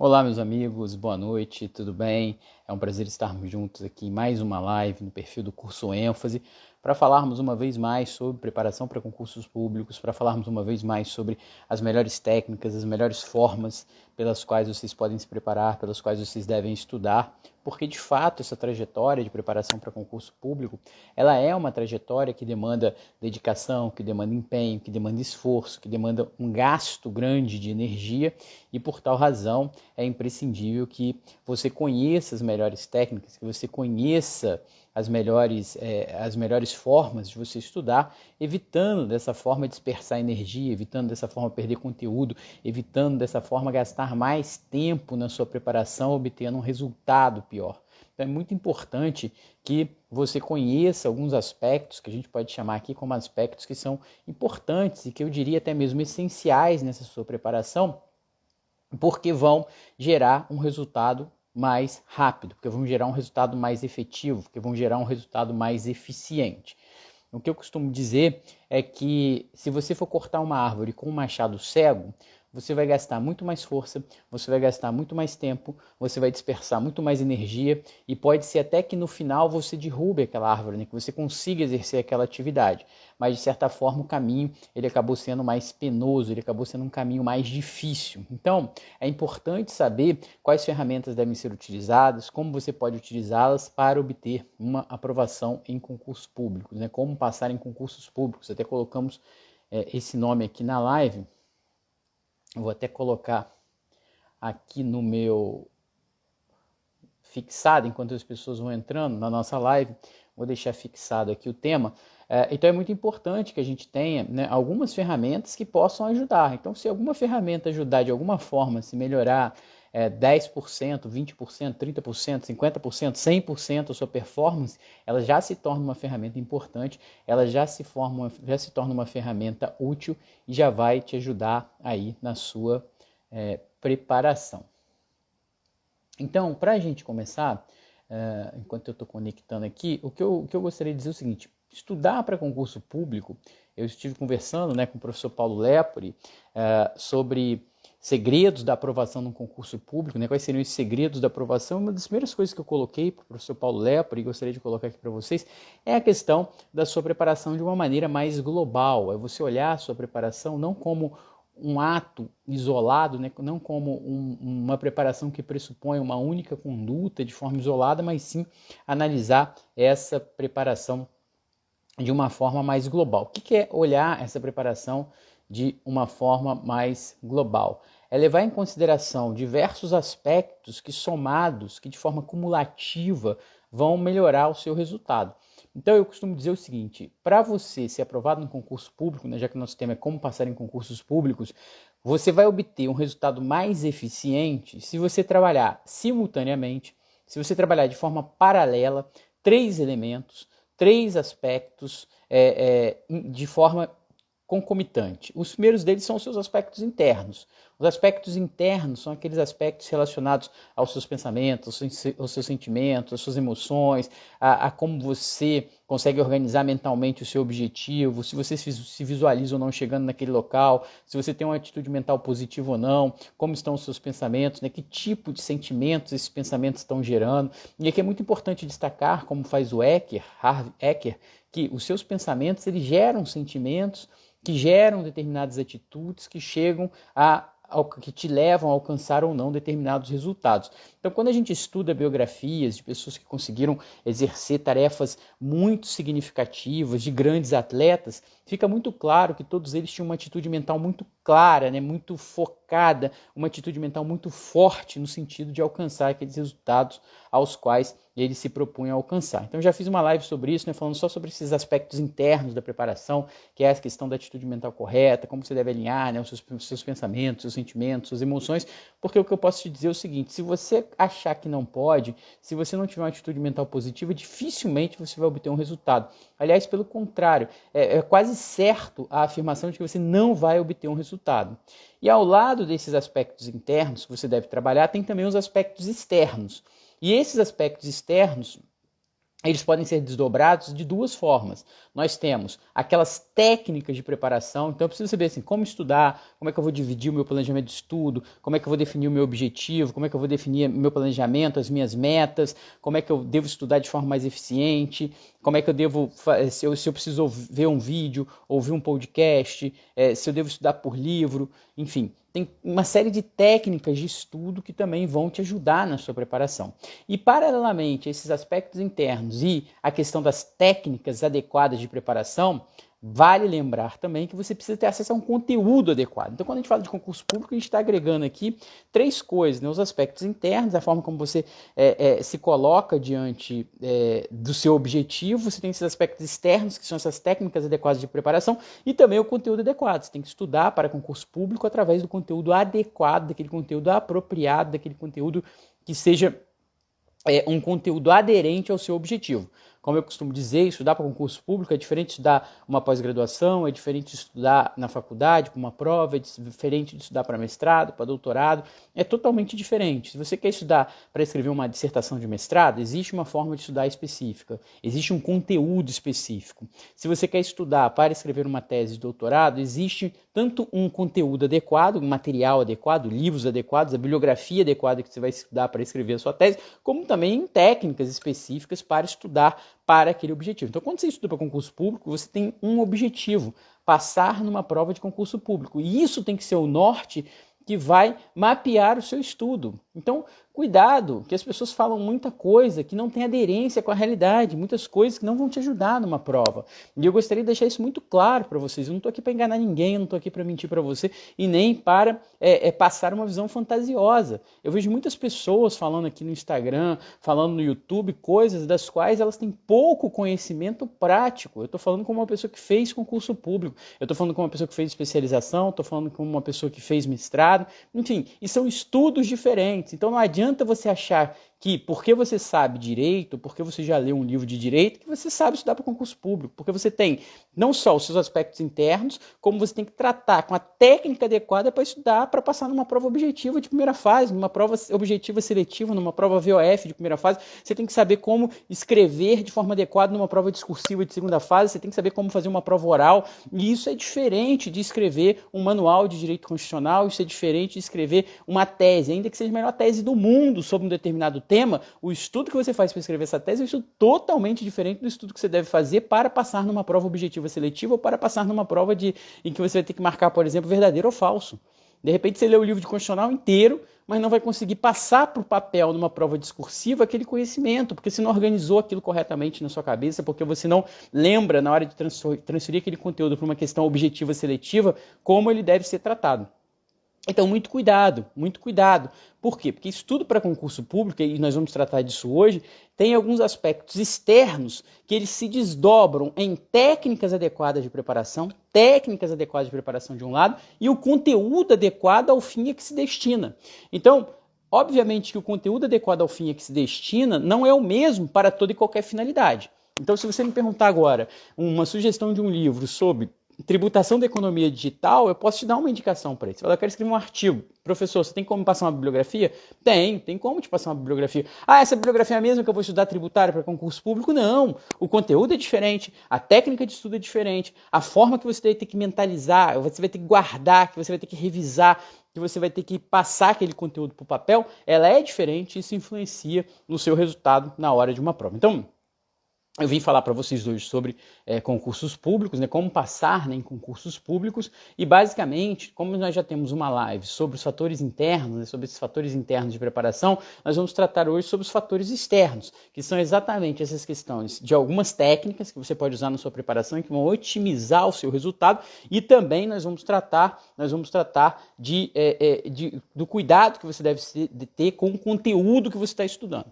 Olá, meus amigos, boa noite, tudo bem? É um prazer estarmos juntos aqui em mais uma live no perfil do curso ênfase para falarmos uma vez mais sobre preparação para concursos públicos, para falarmos uma vez mais sobre as melhores técnicas, as melhores formas pelas quais vocês podem se preparar, pelas quais vocês devem estudar, porque de fato essa trajetória de preparação para concurso público, ela é uma trajetória que demanda dedicação, que demanda empenho, que demanda esforço, que demanda um gasto grande de energia e por tal razão é imprescindível que você conheça as melhores técnicas, que você conheça as melhores, é, as melhores formas de você estudar, evitando dessa forma dispersar energia, evitando dessa forma perder conteúdo, evitando dessa forma gastar mais tempo na sua preparação, obtendo um resultado pior. Então é muito importante que você conheça alguns aspectos que a gente pode chamar aqui como aspectos que são importantes e que eu diria até mesmo essenciais nessa sua preparação, porque vão gerar um resultado mais rápido, porque vão gerar um resultado mais efetivo, porque vão gerar um resultado mais eficiente. O que eu costumo dizer é que se você for cortar uma árvore com um machado cego, você vai gastar muito mais força, você vai gastar muito mais tempo, você vai dispersar muito mais energia e pode ser até que no final você derrube aquela árvore, né? que você consiga exercer aquela atividade. Mas de certa forma o caminho ele acabou sendo mais penoso, ele acabou sendo um caminho mais difícil. Então é importante saber quais ferramentas devem ser utilizadas, como você pode utilizá-las para obter uma aprovação em concursos públicos, né? como passar em concursos públicos. Até colocamos é, esse nome aqui na live vou até colocar aqui no meu fixado, enquanto as pessoas vão entrando na nossa live, vou deixar fixado aqui o tema. É, então é muito importante que a gente tenha né, algumas ferramentas que possam ajudar. Então, se alguma ferramenta ajudar de alguma forma a se melhorar é, 10%, 20%, 30%, 50%, 100% a sua performance, ela já se torna uma ferramenta importante, ela já se, forma, já se torna uma ferramenta útil e já vai te ajudar aí na sua é, preparação. Então, para a gente começar, é, enquanto eu estou conectando aqui, o que, eu, o que eu gostaria de dizer é o seguinte: estudar para concurso público, eu estive conversando né, com o professor Paulo Lepori é, sobre segredos da aprovação num concurso público, né? quais seriam os segredos da aprovação. Uma das primeiras coisas que eu coloquei para o professor Paulo Lepre e gostaria de colocar aqui para vocês é a questão da sua preparação de uma maneira mais global. É você olhar a sua preparação não como um ato isolado, né? não como um, uma preparação que pressupõe uma única conduta de forma isolada, mas sim analisar essa preparação de uma forma mais global. O que é olhar essa preparação de uma forma mais global. É levar em consideração diversos aspectos que, somados, que de forma cumulativa, vão melhorar o seu resultado. Então, eu costumo dizer o seguinte: para você ser aprovado no concurso público, né, já que o nosso tema é como passar em concursos públicos, você vai obter um resultado mais eficiente se você trabalhar simultaneamente, se você trabalhar de forma paralela, três elementos, três aspectos, é, é, de forma concomitante. Os primeiros deles são os seus aspectos internos. Os aspectos internos são aqueles aspectos relacionados aos seus pensamentos, aos seus sentimentos, às suas emoções, a, a, como você consegue organizar mentalmente o seu objetivo, se você se visualiza ou não chegando naquele local, se você tem uma atitude mental positiva ou não, como estão os seus pensamentos, né, que tipo de sentimentos esses pensamentos estão gerando. E aqui é muito importante destacar, como faz o Ecker, Harvey Ecker, que os seus pensamentos eles geram sentimentos que geram determinadas atitudes que chegam a que te levam a alcançar ou não determinados resultados. Então, quando a gente estuda biografias de pessoas que conseguiram exercer tarefas muito significativas, de grandes atletas, fica muito claro que todos eles tinham uma atitude mental muito clara, né, muito focada, uma atitude mental muito forte no sentido de alcançar aqueles resultados aos quais eles se propunham alcançar. Então já fiz uma live sobre isso, né, falando só sobre esses aspectos internos da preparação, que é a questão da atitude mental correta, como você deve alinhar né, os, seus, os seus pensamentos, seus sentimentos, suas emoções, porque o que eu posso te dizer é o seguinte: se você achar que não pode, se você não tiver uma atitude mental positiva, dificilmente você vai obter um resultado. Aliás, pelo contrário, é, é quase certo a afirmação de que você não vai obter um resultado. E ao lado desses aspectos internos que você deve trabalhar, tem também os aspectos externos. E esses aspectos externos eles podem ser desdobrados de duas formas. Nós temos aquelas técnicas de preparação, então eu preciso saber assim, como estudar, como é que eu vou dividir o meu planejamento de estudo, como é que eu vou definir o meu objetivo, como é que eu vou definir meu planejamento, as minhas metas, como é que eu devo estudar de forma mais eficiente, como é que eu devo, se eu, se eu preciso ver um vídeo, ouvir um podcast, é, se eu devo estudar por livro, enfim tem uma série de técnicas de estudo que também vão te ajudar na sua preparação. E, paralelamente a esses aspectos internos e a questão das técnicas adequadas de preparação, Vale lembrar também que você precisa ter acesso a um conteúdo adequado. Então, quando a gente fala de concurso público, a gente está agregando aqui três coisas: né? os aspectos internos, a forma como você é, é, se coloca diante é, do seu objetivo, você tem esses aspectos externos, que são essas técnicas adequadas de preparação, e também o conteúdo adequado. Você tem que estudar para concurso público através do conteúdo adequado, daquele conteúdo apropriado, daquele conteúdo que seja é, um conteúdo aderente ao seu objetivo. Como eu costumo dizer, estudar para concurso público é diferente de estudar uma pós-graduação, é diferente de estudar na faculdade para uma prova, é diferente de estudar para mestrado, para doutorado, é totalmente diferente. Se você quer estudar para escrever uma dissertação de mestrado, existe uma forma de estudar específica, existe um conteúdo específico. Se você quer estudar para escrever uma tese de doutorado, existe tanto um conteúdo adequado, um material adequado, livros adequados, a bibliografia adequada que você vai estudar para escrever a sua tese, como também técnicas específicas para estudar para aquele objetivo. Então, quando você estuda para concurso público, você tem um objetivo, passar numa prova de concurso público. E isso tem que ser o norte que vai mapear o seu estudo. Então, Cuidado, que as pessoas falam muita coisa que não tem aderência com a realidade, muitas coisas que não vão te ajudar numa prova. E eu gostaria de deixar isso muito claro para vocês. Eu não estou aqui para enganar ninguém, eu não estou aqui para mentir para você e nem para é, é, passar uma visão fantasiosa. Eu vejo muitas pessoas falando aqui no Instagram, falando no YouTube, coisas das quais elas têm pouco conhecimento prático. Eu estou falando como uma pessoa que fez concurso público, eu estou falando como uma pessoa que fez especialização, estou falando como uma pessoa que fez mestrado, enfim, e são estudos diferentes. Então não adianta você achar que porque você sabe direito, porque você já leu um livro de direito, que você sabe estudar para concurso público, porque você tem não só os seus aspectos internos, como você tem que tratar com a técnica adequada para estudar para passar numa prova objetiva de primeira fase, numa prova objetiva seletiva, numa prova VOF de primeira fase, você tem que saber como escrever de forma adequada numa prova discursiva de segunda fase, você tem que saber como fazer uma prova oral, e isso é diferente de escrever um manual de direito constitucional, isso é diferente de escrever uma tese, ainda que seja a melhor tese do mundo sobre um determinado tema, o estudo que você faz para escrever essa tese é um estudo totalmente diferente do estudo que você deve fazer para passar numa prova objetiva seletiva ou para passar numa prova de, em que você vai ter que marcar, por exemplo, verdadeiro ou falso. De repente você lê o livro de constitucional inteiro, mas não vai conseguir passar para o papel numa prova discursiva aquele conhecimento, porque você não organizou aquilo corretamente na sua cabeça, porque você não lembra na hora de transferir aquele conteúdo para uma questão objetiva seletiva como ele deve ser tratado. Então, muito cuidado, muito cuidado. Por quê? Porque estudo para concurso público, e nós vamos tratar disso hoje, tem alguns aspectos externos que eles se desdobram em técnicas adequadas de preparação, técnicas adequadas de preparação de um lado, e o conteúdo adequado ao fim a que se destina. Então, obviamente que o conteúdo adequado ao fim a que se destina não é o mesmo para toda e qualquer finalidade. Então, se você me perguntar agora uma sugestão de um livro sobre tributação da economia digital, eu posso te dar uma indicação para isso. Eu quero escrever um artigo. Professor, você tem como passar uma bibliografia? Tem, tem como te passar uma bibliografia. Ah, essa bibliografia é a mesma que eu vou estudar tributário para concurso público? Não. O conteúdo é diferente, a técnica de estudo é diferente, a forma que você vai ter que mentalizar, você vai ter que guardar, que você vai ter que revisar, que você vai ter que passar aquele conteúdo para o papel, ela é diferente e isso influencia no seu resultado na hora de uma prova. Então, eu vim falar para vocês hoje sobre é, concursos públicos, né, como passar né, em concursos públicos e basicamente, como nós já temos uma live sobre os fatores internos, né, sobre esses fatores internos de preparação, nós vamos tratar hoje sobre os fatores externos, que são exatamente essas questões de algumas técnicas que você pode usar na sua preparação e que vão otimizar o seu resultado e também nós vamos tratar, nós vamos tratar de, é, é, de do cuidado que você deve ter com o conteúdo que você está estudando.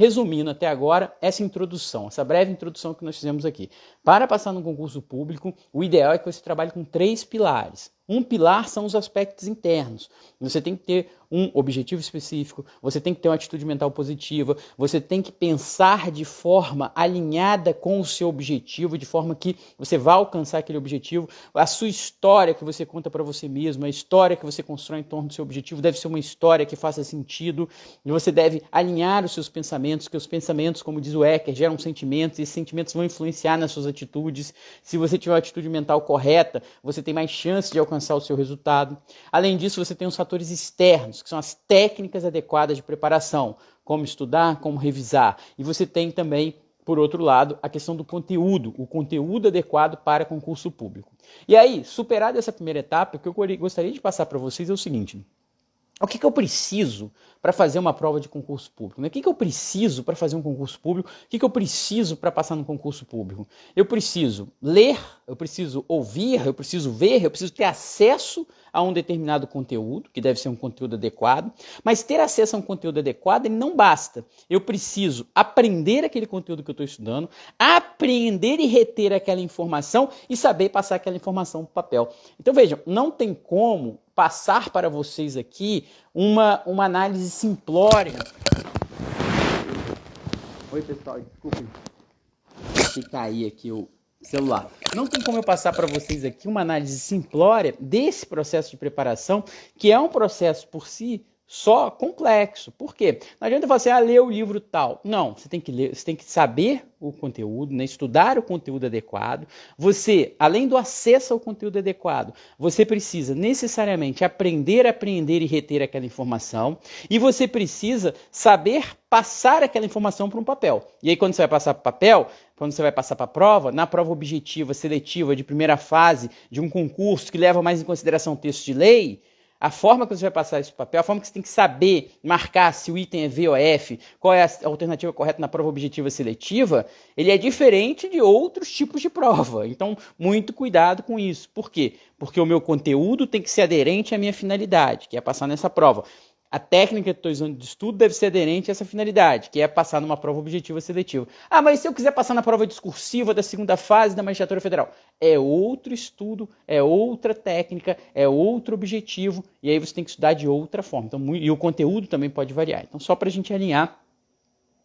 Resumindo até agora, essa introdução, essa breve introdução que nós fizemos aqui. Para passar no concurso público, o ideal é que você trabalhe com três pilares. Um pilar são os aspectos internos. Você tem que ter um objetivo específico, você tem que ter uma atitude mental positiva, você tem que pensar de forma alinhada com o seu objetivo, de forma que você vá alcançar aquele objetivo. A sua história que você conta para você mesmo, a história que você constrói em torno do seu objetivo deve ser uma história que faça sentido. E você deve alinhar os seus pensamentos, que os pensamentos, como diz o Ecker, geram sentimentos e esses sentimentos vão influenciar nas suas atitudes. Se você tiver uma atitude mental correta, você tem mais chance de alcançar o seu resultado. Além disso, você tem os fatores externos, que são as técnicas adequadas de preparação, como estudar, como revisar. E você tem também por outro lado, a questão do conteúdo, o conteúdo adequado para concurso público. E aí, superada essa primeira etapa, o que eu gostaria de passar para vocês é o seguinte: o que, que eu preciso para fazer uma prova de concurso público? O que, que eu preciso para fazer um concurso público? O que, que eu preciso para passar no concurso público? Eu preciso ler, eu preciso ouvir, eu preciso ver, eu preciso ter acesso a um determinado conteúdo, que deve ser um conteúdo adequado, mas ter acesso a um conteúdo adequado não basta. Eu preciso aprender aquele conteúdo que eu estou estudando, aprender e reter aquela informação e saber passar aquela informação para o papel. Então vejam, não tem como passar para vocês aqui uma, uma análise simplória. Oi, pessoal, desculpem. Deixei cair aqui o celular. Não tem como eu passar para vocês aqui uma análise simplória desse processo de preparação, que é um processo por si só complexo. Por quê? Não adianta você ah, ler o livro tal. Não, você tem que ler, você tem que saber o conteúdo, né? estudar o conteúdo adequado. Você, além do acesso ao conteúdo adequado, você precisa necessariamente aprender aprender e reter aquela informação. E você precisa saber passar aquela informação para um papel. E aí, quando você vai passar para papel, quando você vai passar para a prova, na prova objetiva, seletiva, de primeira fase, de um concurso que leva mais em consideração o texto de lei, a forma que você vai passar esse papel, a forma que você tem que saber marcar se o item é V ou F, qual é a alternativa correta na prova objetiva seletiva, ele é diferente de outros tipos de prova. Então, muito cuidado com isso. Por quê? Porque o meu conteúdo tem que ser aderente à minha finalidade, que é passar nessa prova. A técnica estou usando de estudo deve ser aderente a essa finalidade, que é passar numa prova objetiva seletiva. Ah, mas se eu quiser passar na prova discursiva da segunda fase da magistratura federal? É outro estudo, é outra técnica, é outro objetivo, e aí você tem que estudar de outra forma. Então, e o conteúdo também pode variar. Então, só para a gente alinhar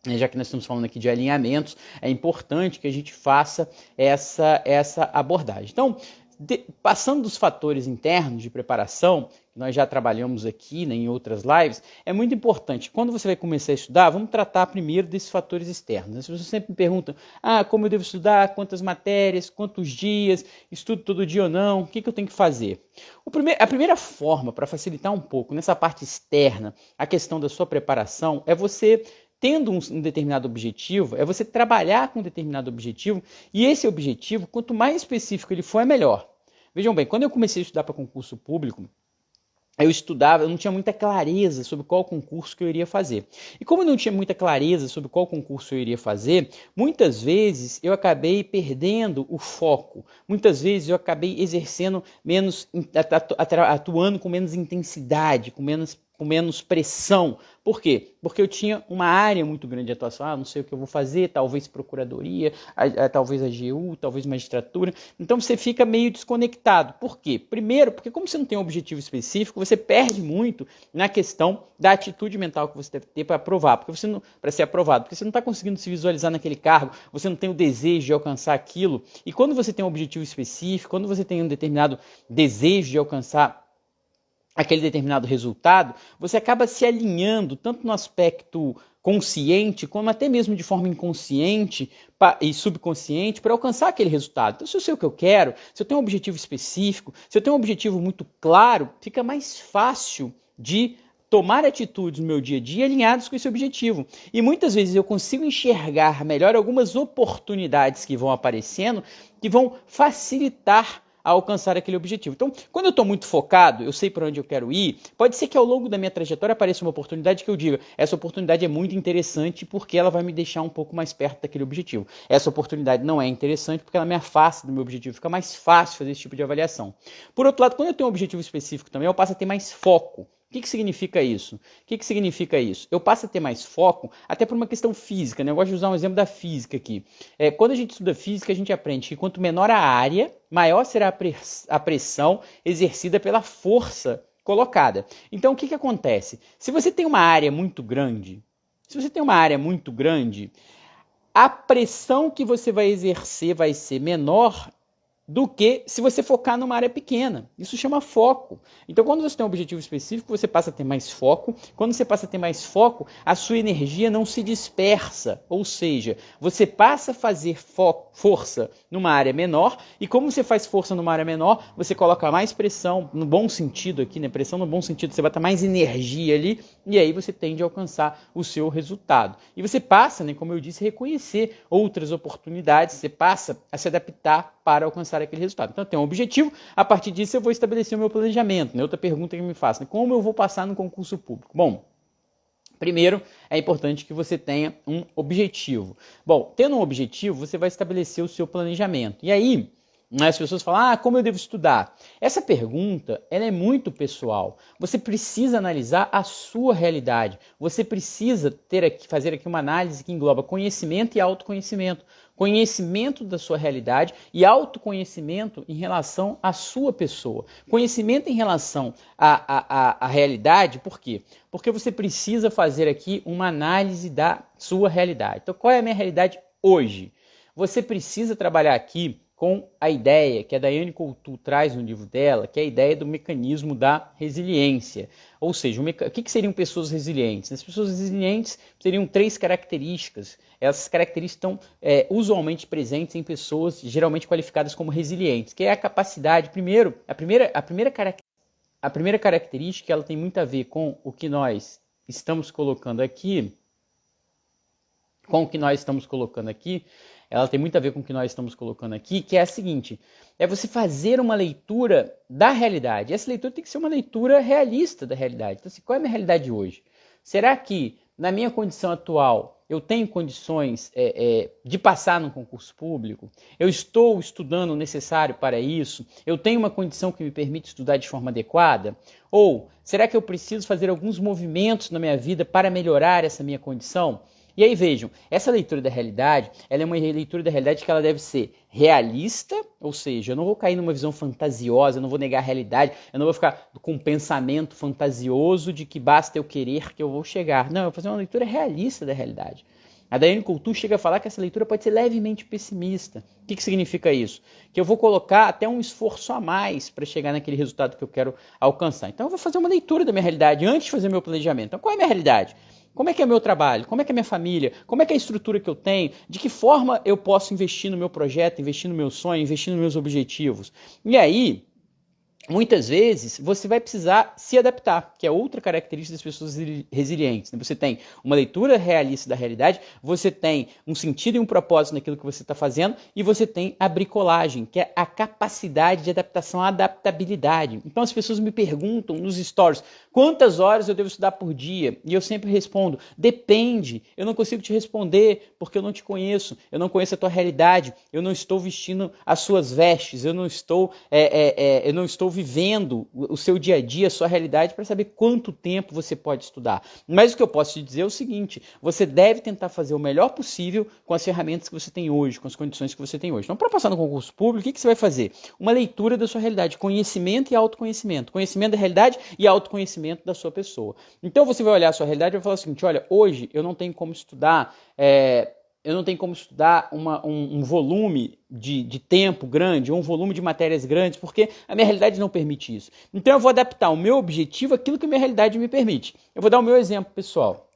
né, já que nós estamos falando aqui de alinhamentos, é importante que a gente faça essa, essa abordagem. Então, de, passando dos fatores internos de preparação, nós já trabalhamos aqui né, em outras lives, é muito importante. Quando você vai começar a estudar, vamos tratar primeiro desses fatores externos. Se você sempre me pergunta, ah, como eu devo estudar, quantas matérias, quantos dias, estudo todo dia ou não, o que, que eu tenho que fazer? Primeiro, a primeira forma para facilitar um pouco nessa parte externa a questão da sua preparação é você tendo um, um, determinado objetivo, é você trabalhar com um determinado objetivo, e esse objetivo, quanto mais específico ele for, é melhor. Vejam bem, quando eu comecei a estudar para concurso público, eu estudava, eu não tinha muita clareza sobre qual concurso que eu iria fazer. E como eu não tinha muita clareza sobre qual concurso eu iria fazer, muitas vezes eu acabei perdendo o foco. Muitas vezes eu acabei exercendo menos, atuando com menos intensidade, com menos com menos pressão. Por quê? Porque eu tinha uma área muito grande de atuação. Ah, não sei o que eu vou fazer, talvez procuradoria, a, a, talvez a GU, talvez magistratura. Então você fica meio desconectado. Por quê? Primeiro, porque como você não tem um objetivo específico, você perde muito na questão da atitude mental que você deve ter para aprovar, porque você não para ser aprovado, porque você não está conseguindo se visualizar naquele cargo, você não tem o desejo de alcançar aquilo. E quando você tem um objetivo específico, quando você tem um determinado desejo de alcançar aquele determinado resultado, você acaba se alinhando tanto no aspecto consciente, como até mesmo de forma inconsciente e subconsciente para alcançar aquele resultado. Então, se eu sei o que eu quero, se eu tenho um objetivo específico, se eu tenho um objetivo muito claro, fica mais fácil de tomar atitudes no meu dia a dia alinhadas com esse objetivo. E muitas vezes eu consigo enxergar melhor algumas oportunidades que vão aparecendo que vão facilitar a alcançar aquele objetivo. Então, quando eu estou muito focado, eu sei para onde eu quero ir, pode ser que ao longo da minha trajetória apareça uma oportunidade que eu diga, essa oportunidade é muito interessante porque ela vai me deixar um pouco mais perto daquele objetivo. Essa oportunidade não é interessante porque ela me afasta do meu objetivo, fica mais fácil fazer esse tipo de avaliação. Por outro lado, quando eu tenho um objetivo específico também, eu passo a ter mais foco que, que significa isso? O que, que significa isso? Eu passo a ter mais foco, até por uma questão física, né? Eu gosto de usar um exemplo da física aqui. É, quando a gente estuda física, a gente aprende que quanto menor a área, maior será a pressão exercida pela força colocada. Então, o que, que acontece? Se você tem uma área muito grande, se você tem uma área muito grande, a pressão que você vai exercer vai ser menor do que se você focar numa área pequena. Isso chama foco. Então, quando você tem um objetivo específico, você passa a ter mais foco. Quando você passa a ter mais foco, a sua energia não se dispersa. Ou seja, você passa a fazer força numa área menor. E como você faz força numa área menor, você coloca mais pressão, no bom sentido aqui, né? Pressão no bom sentido, você bota mais energia ali. E aí você tende a alcançar o seu resultado. E você passa, né, como eu disse, a reconhecer outras oportunidades. Você passa a se adaptar para alcançar aquele resultado. Então, tenho um objetivo, a partir disso eu vou estabelecer o meu planejamento. Né? Outra pergunta que me faço, né? como eu vou passar no concurso público? Bom, Primeiro, é importante que você tenha um objetivo. Bom, tendo um objetivo, você vai estabelecer o seu planejamento. E aí, né, as pessoas falam, ah, como eu devo estudar? Essa pergunta, ela é muito pessoal. Você precisa analisar a sua realidade. Você precisa ter aqui, fazer aqui uma análise que engloba conhecimento e autoconhecimento conhecimento da sua realidade e autoconhecimento em relação à sua pessoa. Conhecimento em relação à, à, à, realidade, por quê? Porque você precisa fazer aqui uma análise da sua realidade. Então, qual é a minha realidade hoje? Você precisa trabalhar aqui com a ideia que a Daiane Coutu traz no livro dela, que é a ideia do mecanismo da resiliência. Ou seja, o, o que, seriam pessoas resilientes? As pessoas resilientes seriam três características. Essas características estão é, usualmente presentes em pessoas geralmente qualificadas como resilientes, que é a capacidade, primeiro, a primeira, a primeira, a primeira característica ela tem muito a ver com o que nós estamos colocando aqui, com o que nós estamos colocando aqui, ela tem muito a ver com o que nós estamos colocando aqui, que é a seguinte: é você fazer uma leitura da realidade. Essa leitura tem que ser uma leitura realista da realidade. Então, assim, qual é a minha realidade hoje? Será que, na minha condição atual, eu tenho condições é, é, de passar num concurso público? Eu estou estudando o necessário para isso? Eu tenho uma condição que me permite estudar de forma adequada? Ou será que eu preciso fazer alguns movimentos na minha vida para melhorar essa minha condição? E aí vejam, essa leitura da realidade, ela é uma leitura da realidade que ela deve ser realista, ou seja, eu não vou cair numa visão fantasiosa, eu não vou negar a realidade, eu não vou ficar com um pensamento fantasioso de que basta eu querer que eu vou chegar. Não, eu vou fazer uma leitura realista da realidade. A Daiane Coutu chega a falar que essa leitura pode ser levemente pessimista. O que, que significa isso? Que eu vou colocar até um esforço a mais para chegar naquele resultado que eu quero alcançar. Então eu vou fazer uma leitura da minha realidade antes de fazer meu planejamento. Então qual é a minha realidade? Como é que é meu trabalho? Como é que é minha família? Como é que é a estrutura que eu tenho? De que forma eu posso investir no meu projeto, investir no meu sonho, investir nos meus objetivos? E aí, muitas vezes você vai precisar se adaptar, que é outra característica das pessoas resilientes. Né? Você tem uma leitura realista da realidade, você tem um sentido e um propósito naquilo que você está fazendo, e você tem a bricolagem, que é a capacidade de adaptação, a adaptabilidade. Então as pessoas me perguntam nos stories quantas horas eu devo estudar por dia, e eu sempre respondo: depende. Eu não consigo te responder porque eu não te conheço, eu não conheço a tua realidade, eu não estou vestindo as suas vestes, eu não estou, é, é, é, eu não estou vivendo o seu dia a dia, a sua realidade, para saber quanto tempo você pode estudar. Mas o que eu posso te dizer é o seguinte: você deve tentar fazer o melhor possível com as ferramentas que você tem hoje, com as condições que você tem hoje. Então, para passar no concurso público, o que, você vai fazer? Uma leitura da sua realidade, conhecimento e autoconhecimento. Conhecimento da realidade e autoconhecimento da sua pessoa. Então, você vai olhar a sua realidade e vai falar o seguinte: olha, hoje eu não tenho como estudar. É, eu não tenho como estudar uma, um, um, volume de, de tempo grande, ou um volume de matérias grandes, porque a minha realidade não permite isso. Então eu vou adaptar o meu objetivo àquilo que a minha realidade me permite. Eu vou dar o meu exemplo pessoal.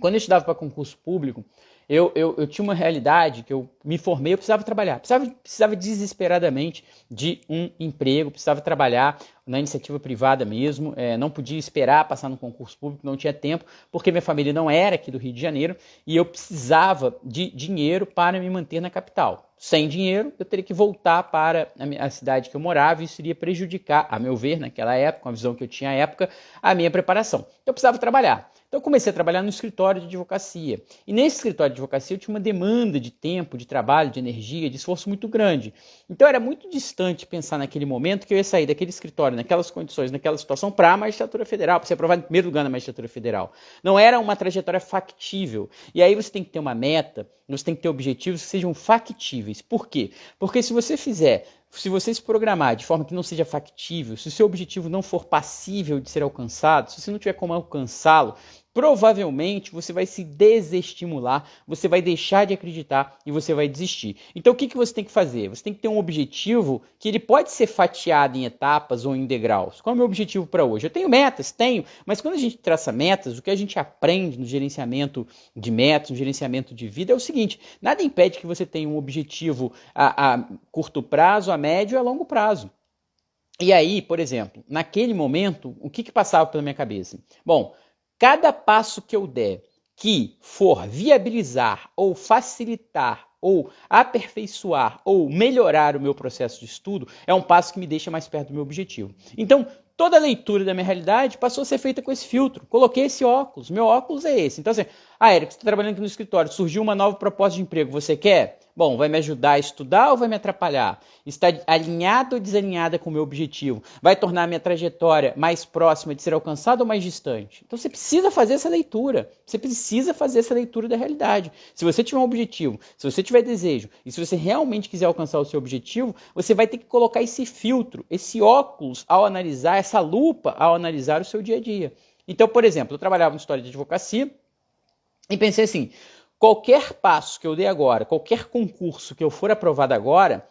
Quando eu estudava para concurso público, eu, eu, eu, tinha uma realidade que eu me formei, eu precisava trabalhar, precisava, precisava desesperadamente de um emprego, precisava trabalhar na iniciativa privada mesmo, é, não podia esperar passar no concurso público, não tinha tempo, porque minha família não era aqui do Rio de Janeiro e eu precisava de dinheiro para me manter na capital. Sem dinheiro, eu teria que voltar para a, cidade que eu morava e isso iria prejudicar, a meu ver, naquela época, a visão que eu tinha à época, a minha preparação. Então eu precisava trabalhar. Então eu comecei a trabalhar no escritório de advocacia. E nesse escritório de advocacia eu tinha uma demanda de tempo, de trabalho, de energia, de esforço muito grande. Então era muito distante pensar naquele momento que eu ia sair daquele escritório, naquelas condições, naquela situação, para a magistratura federal, para ser aprovado em primeiro lugar na magistratura federal. Não era uma trajetória factível. E aí você tem que ter uma meta, você tem que ter objetivos que sejam factíveis. Por quê? Porque se você fizer se você se programar de forma que não seja factível, se o seu objetivo não for passível de ser alcançado, se você não tiver como alcançá-lo, provavelmente você vai se desestimular, você vai deixar de acreditar e você vai desistir. Então o que, que você tem que fazer? Você tem que ter um objetivo que ele pode ser fatiado em etapas ou em degraus. Qual é o meu objetivo para hoje? Eu tenho metas, tenho, mas quando a gente traça metas, o que a gente aprende no gerenciamento de metas, no gerenciamento de vida é o seguinte: nada impede que você tenha um objetivo a, a curto prazo, a médio e a longo prazo. E aí, por exemplo, naquele momento, o que, que passava pela minha cabeça? Bom, Cada passo que eu der que for viabilizar ou facilitar ou aperfeiçoar ou melhorar o meu processo de estudo é um passo que me deixa mais perto do meu objetivo. Então, toda a leitura da minha realidade passou a ser feita com esse filtro. Coloquei esse óculos, meu óculos é esse. Então, assim, ah, Eric, você está trabalhando aqui no escritório, surgiu uma nova proposta de emprego, você quer? Bom, vai me ajudar a estudar ou vai me atrapalhar? Está alinhada ou desalinhada com o meu objetivo? Vai tornar a minha trajetória mais próxima de ser alcançada ou mais distante? Então você precisa fazer essa leitura. Você precisa fazer essa leitura da realidade. Se você tiver um objetivo, se você tiver desejo e se você realmente quiser alcançar o seu objetivo, você vai ter que colocar esse filtro, esse óculos ao analisar, essa lupa ao analisar o seu dia a dia. Então, por exemplo, eu trabalhava no história de advocacia e pensei assim: qualquer passo que eu dê agora, qualquer concurso que eu for aprovado agora,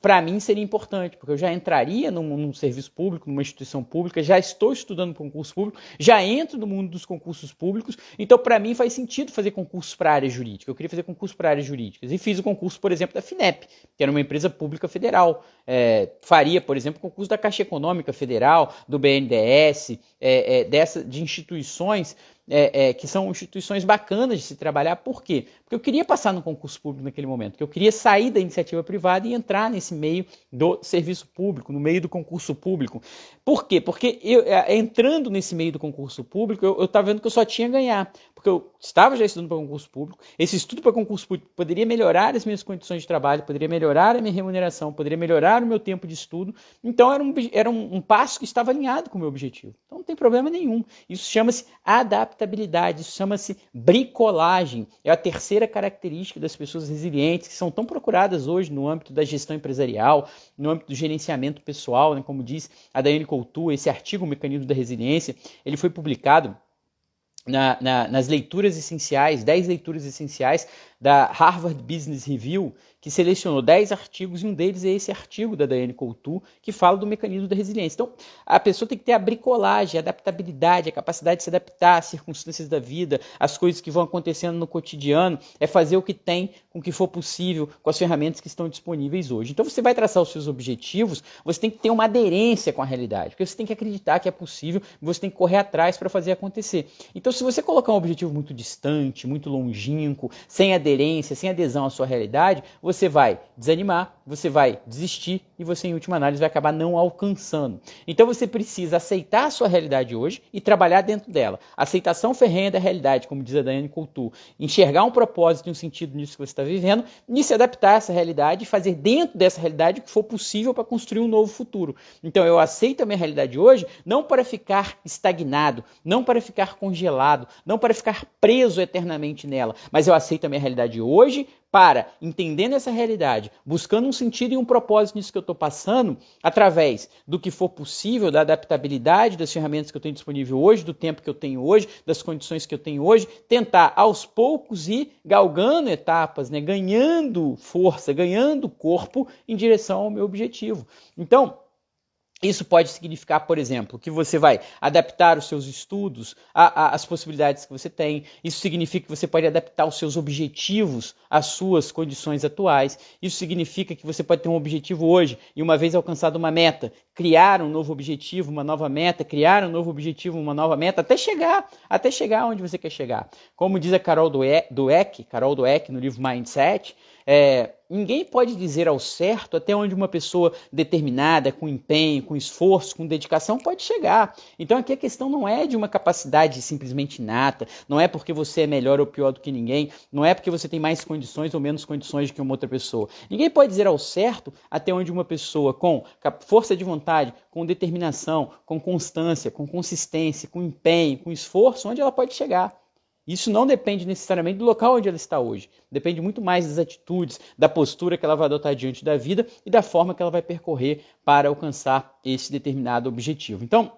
para mim seria importante, porque eu já entraria num, num, serviço público, numa instituição pública, já estou estudando concurso público, já entro no mundo dos concursos públicos, então para mim faz sentido fazer concurso para a área jurídica. Eu queria fazer concurso para áreas jurídicas e fiz o concurso, por exemplo, da FINEP, que era uma empresa pública federal. É, faria, por exemplo, concurso da Caixa Econômica Federal, do BNDES, é, é, dessa, de instituições é, é, que são instituições bacanas de se trabalhar. Por quê? Porque eu queria passar no concurso público naquele momento, que eu queria sair da iniciativa privada e entrar nesse meio do serviço público, no meio do concurso público. Por quê? Porque eu, é, entrando nesse meio do concurso público, eu estava vendo que eu só tinha a ganhar. Porque eu estava já estudando para concurso público, esse estudo para concurso público poderia melhorar as minhas condições de trabalho, poderia melhorar a minha remuneração, poderia melhorar o meu tempo de estudo. Então era um, era um, um passo que estava alinhado com o meu objetivo. Então não tem problema nenhum. Isso chama-se adaptabilidade, isso chama-se bricolagem. É a terceira característica das pessoas resilientes, que são tão procuradas hoje no âmbito da gestão empresarial, no âmbito do gerenciamento pessoal, né? como diz a Daiane Coutu, esse artigo, o Mecanismo da Resiliência, ele foi publicado na, na, nas leituras essenciais, 10 leituras essenciais da Harvard Business Review, que selecionou 10 artigos e um deles é esse artigo da Diane Coutu, que fala do mecanismo da resiliência. Então, a pessoa tem que ter a bricolagem, a adaptabilidade, a capacidade de se adaptar às circunstâncias da vida, às coisas que vão acontecendo no cotidiano, é fazer o que tem com o que for possível, com as ferramentas que estão disponíveis hoje. Então, você vai traçar os seus objetivos, você tem que ter uma aderência com a realidade, porque você tem que acreditar que é possível, você tem que correr atrás para fazer acontecer. Então, se você colocar um objetivo muito distante, muito longínquo, sem aderência, aderência, sem adesão à sua realidade, você vai desanimar, você vai desistir e você, em última análise, vai acabar não alcançando. Então você precisa aceitar a sua realidade hoje e trabalhar dentro dela. Aceitação ferrenha da realidade, como diz a Daiane Coutu. Enxergar um propósito e um sentido nisso que você está vivendo e se adaptar a essa realidade e fazer dentro dessa realidade o que for possível para construir um novo futuro. Então eu aceito a minha realidade hoje não para ficar estagnado, não para ficar congelado, não para ficar preso eternamente nela, mas eu aceito a minha realidade realidade hoje para, entendendo essa realidade, buscando um sentido e um propósito nisso que eu estou passando, através do que for possível, da adaptabilidade das ferramentas que eu tenho disponível hoje, do tempo que eu tenho hoje, das condições que eu tenho hoje, tentar aos poucos ir galgando etapas, né, ganhando força, ganhando corpo em direção ao meu objetivo. Então, isso pode significar, por exemplo, que você vai adaptar os seus estudos às possibilidades que você tem. Isso significa que você pode adaptar os seus objetivos às suas condições atuais. Isso significa que você pode ter um objetivo hoje e, uma vez alcançada uma meta, criar um novo objetivo, uma nova meta, criar um novo objetivo, uma nova meta, até chegar, até chegar onde você quer chegar. Como diz a Carol Dweck, Carol Dweck no livro Mindset, É, ninguém pode dizer ao certo até onde uma pessoa determinada, com empenho, com esforço, com dedicação, pode chegar. Então aqui a questão não é de uma capacidade simplesmente inata, não é porque você é melhor ou pior do que ninguém, não é porque você tem mais condições ou menos condições do que uma outra pessoa. Ninguém pode dizer ao certo até onde uma pessoa com força de vontade, com determinação, com constância, com consistência, com empenho, com esforço, onde ela pode chegar. Isso não depende necessariamente do local onde ela está hoje. Depende muito mais das atitudes, da postura que ela vai adotar diante da vida e da forma que ela vai percorrer para alcançar esse determinado objetivo. Então,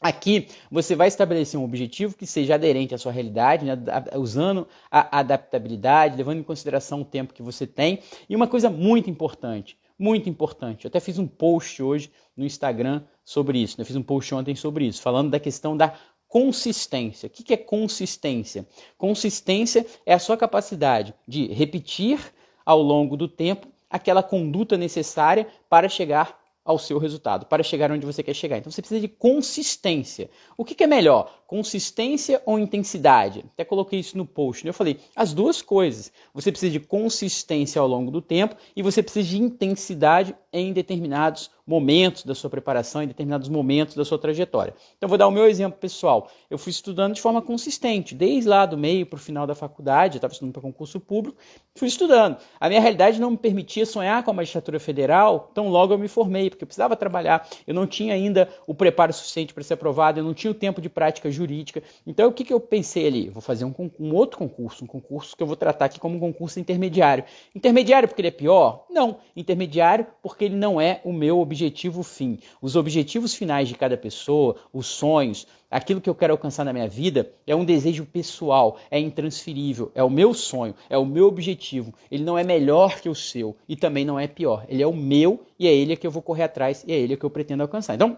Aqui você vai estabelecer um objetivo que seja aderente à sua realidade, né, usando a adaptabilidade, levando em consideração o tempo que você tem. E uma coisa muito importante, muito importante, eu até fiz um post hoje no Instagram sobre isso, né, eu fiz um post ontem sobre isso, falando da questão da consistência. O que é consistência? Consistência é a sua capacidade de repetir ao longo do tempo aquela conduta necessária para chegar ao seu resultado, para chegar onde você quer chegar. Então você precisa de consistência. O que, é melhor? Consistência ou intensidade? Até coloquei isso no post. Né? Eu falei as duas coisas. Você precisa de consistência ao longo do tempo e você precisa de intensidade em determinados momentos da sua preparação, em determinados momentos da sua trajetória. Então, vou dar o meu exemplo pessoal. Eu fui estudando de forma consistente, desde lá do meio para o final da faculdade, eu estava estudando para concurso público, fui estudando. A minha realidade não me permitia sonhar com a magistratura federal, então logo eu me formei, porque eu precisava trabalhar, eu não tinha ainda o preparo suficiente para ser aprovado, eu não tinha o tempo de prática jurídica. Então, o que, que eu pensei ali? Vou fazer um, um outro concurso, um concurso que eu vou tratar aqui como um concurso intermediário. Intermediário porque ele é pior? Não. Intermediário porque ele não é o meu objetivo fim. Os objetivos finais de cada pessoa, os sonhos, aquilo que eu quero alcançar na minha vida é um desejo pessoal, é intransferível, é o meu sonho, é o meu objetivo. Ele não é melhor que o seu e também não é pior. Ele é o meu e é ele que eu vou correr atrás e é ele que eu pretendo alcançar. Então,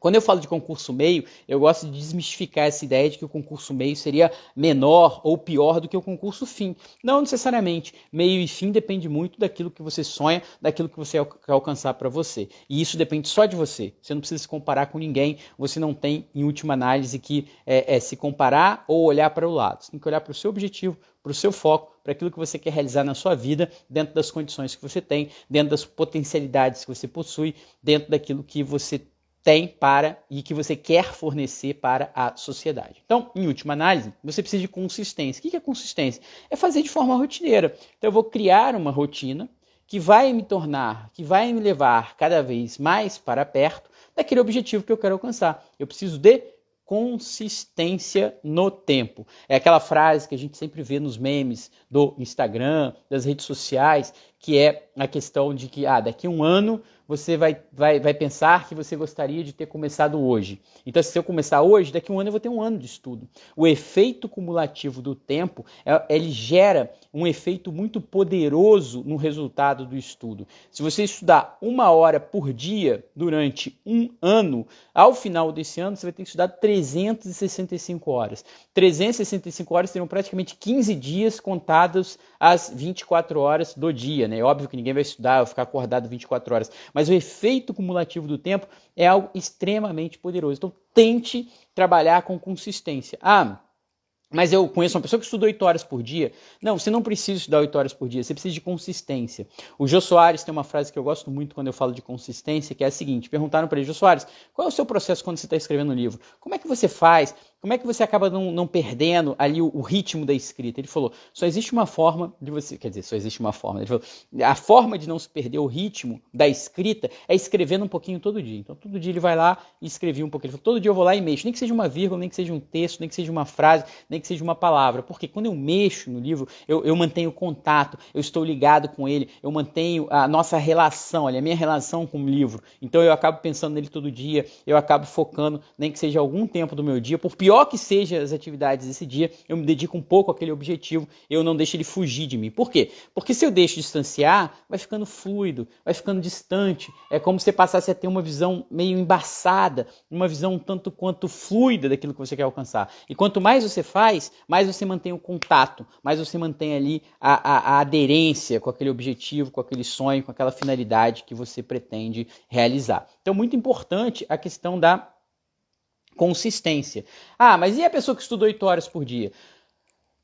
quando eu falo de concurso meio, eu gosto de desmistificar essa ideia de que o concurso meio seria menor ou pior do que o concurso fim. Não necessariamente. Meio e fim depende muito daquilo que você sonha, daquilo que você quer alcançar para você. E isso depende só de você. Você não precisa se comparar com ninguém. Você não tem, em última análise, que é, é se comparar ou olhar para o lado. Você tem que olhar para o seu objetivo, para o seu foco, para aquilo que você quer realizar na sua vida, dentro das condições que você tem, dentro das potencialidades que você possui, dentro daquilo que você tem para e que você quer fornecer para a sociedade. Então, em última análise, você precisa de consistência. O que é consistência? É fazer de forma rotineira. Então, eu vou criar uma rotina que vai me tornar, que vai me levar cada vez mais para perto daquele objetivo que eu quero alcançar. Eu preciso de consistência no tempo. É aquela frase que a gente sempre vê nos memes do Instagram, das redes sociais, que é a questão de que ah, daqui a um ano você vai, vai, vai pensar que você gostaria de ter começado hoje. Então, se eu começar hoje, daqui a um ano eu vou ter um ano de estudo. O efeito cumulativo do tempo, é, ele gera um efeito muito poderoso no resultado do estudo. Se você estudar uma hora por dia durante um ano, ao final desse ano você vai ter que estudar 365 horas. 365 horas serão praticamente 15 dias contados às 24 horas do dia. Né? É óbvio que ninguém vai estudar ou ficar acordado 24 horas, mas o efeito cumulativo do tempo é algo extremamente poderoso. Então, tente trabalhar com consistência. Ah, mas eu conheço uma pessoa que estuda 8 horas por dia. Não, você não precisa estudar 8 horas por dia, você precisa de consistência. O Jô Soares tem uma frase que eu gosto muito quando eu falo de consistência, que é a seguinte: perguntaram para ele, Jô Soares, qual é o seu processo quando você está escrevendo um livro? Como é que você faz? Como é que você acaba não, não perdendo ali o, o, ritmo da escrita? Ele falou: só existe uma forma de você. Quer dizer, só existe uma forma. Ele falou: a forma de não se perder o ritmo da escrita é escrevendo um pouquinho todo dia. Então, todo dia ele vai lá e escrevia um pouquinho. Ele falou: todo dia eu vou lá e mexo. Nem que seja uma vírgula, nem que seja um texto, nem que seja uma frase, nem que seja uma palavra. Porque quando eu mexo no livro, eu, eu mantenho contato, eu estou ligado com ele, eu mantenho a nossa relação, olha, a minha relação com o livro. Então, eu acabo pensando nele todo dia, eu acabo focando, nem que seja algum tempo do meu dia, por pior pior que sejam as atividades desse dia, eu me dedico um pouco àquele objetivo, eu não deixo ele fugir de mim. Por quê? Porque se eu deixo distanciar, vai ficando fluido, vai ficando distante. É como se você passasse a ter uma visão meio embaçada, uma visão tanto quanto fluida daquilo que você quer alcançar. E quanto mais você faz, mais você mantém o contato, mais você mantém ali a, a, a aderência com aquele objetivo, com aquele sonho, com aquela finalidade que você pretende realizar. Então, muito importante a questão da consistência. Ah, mas e a pessoa que estuda 8 horas por dia?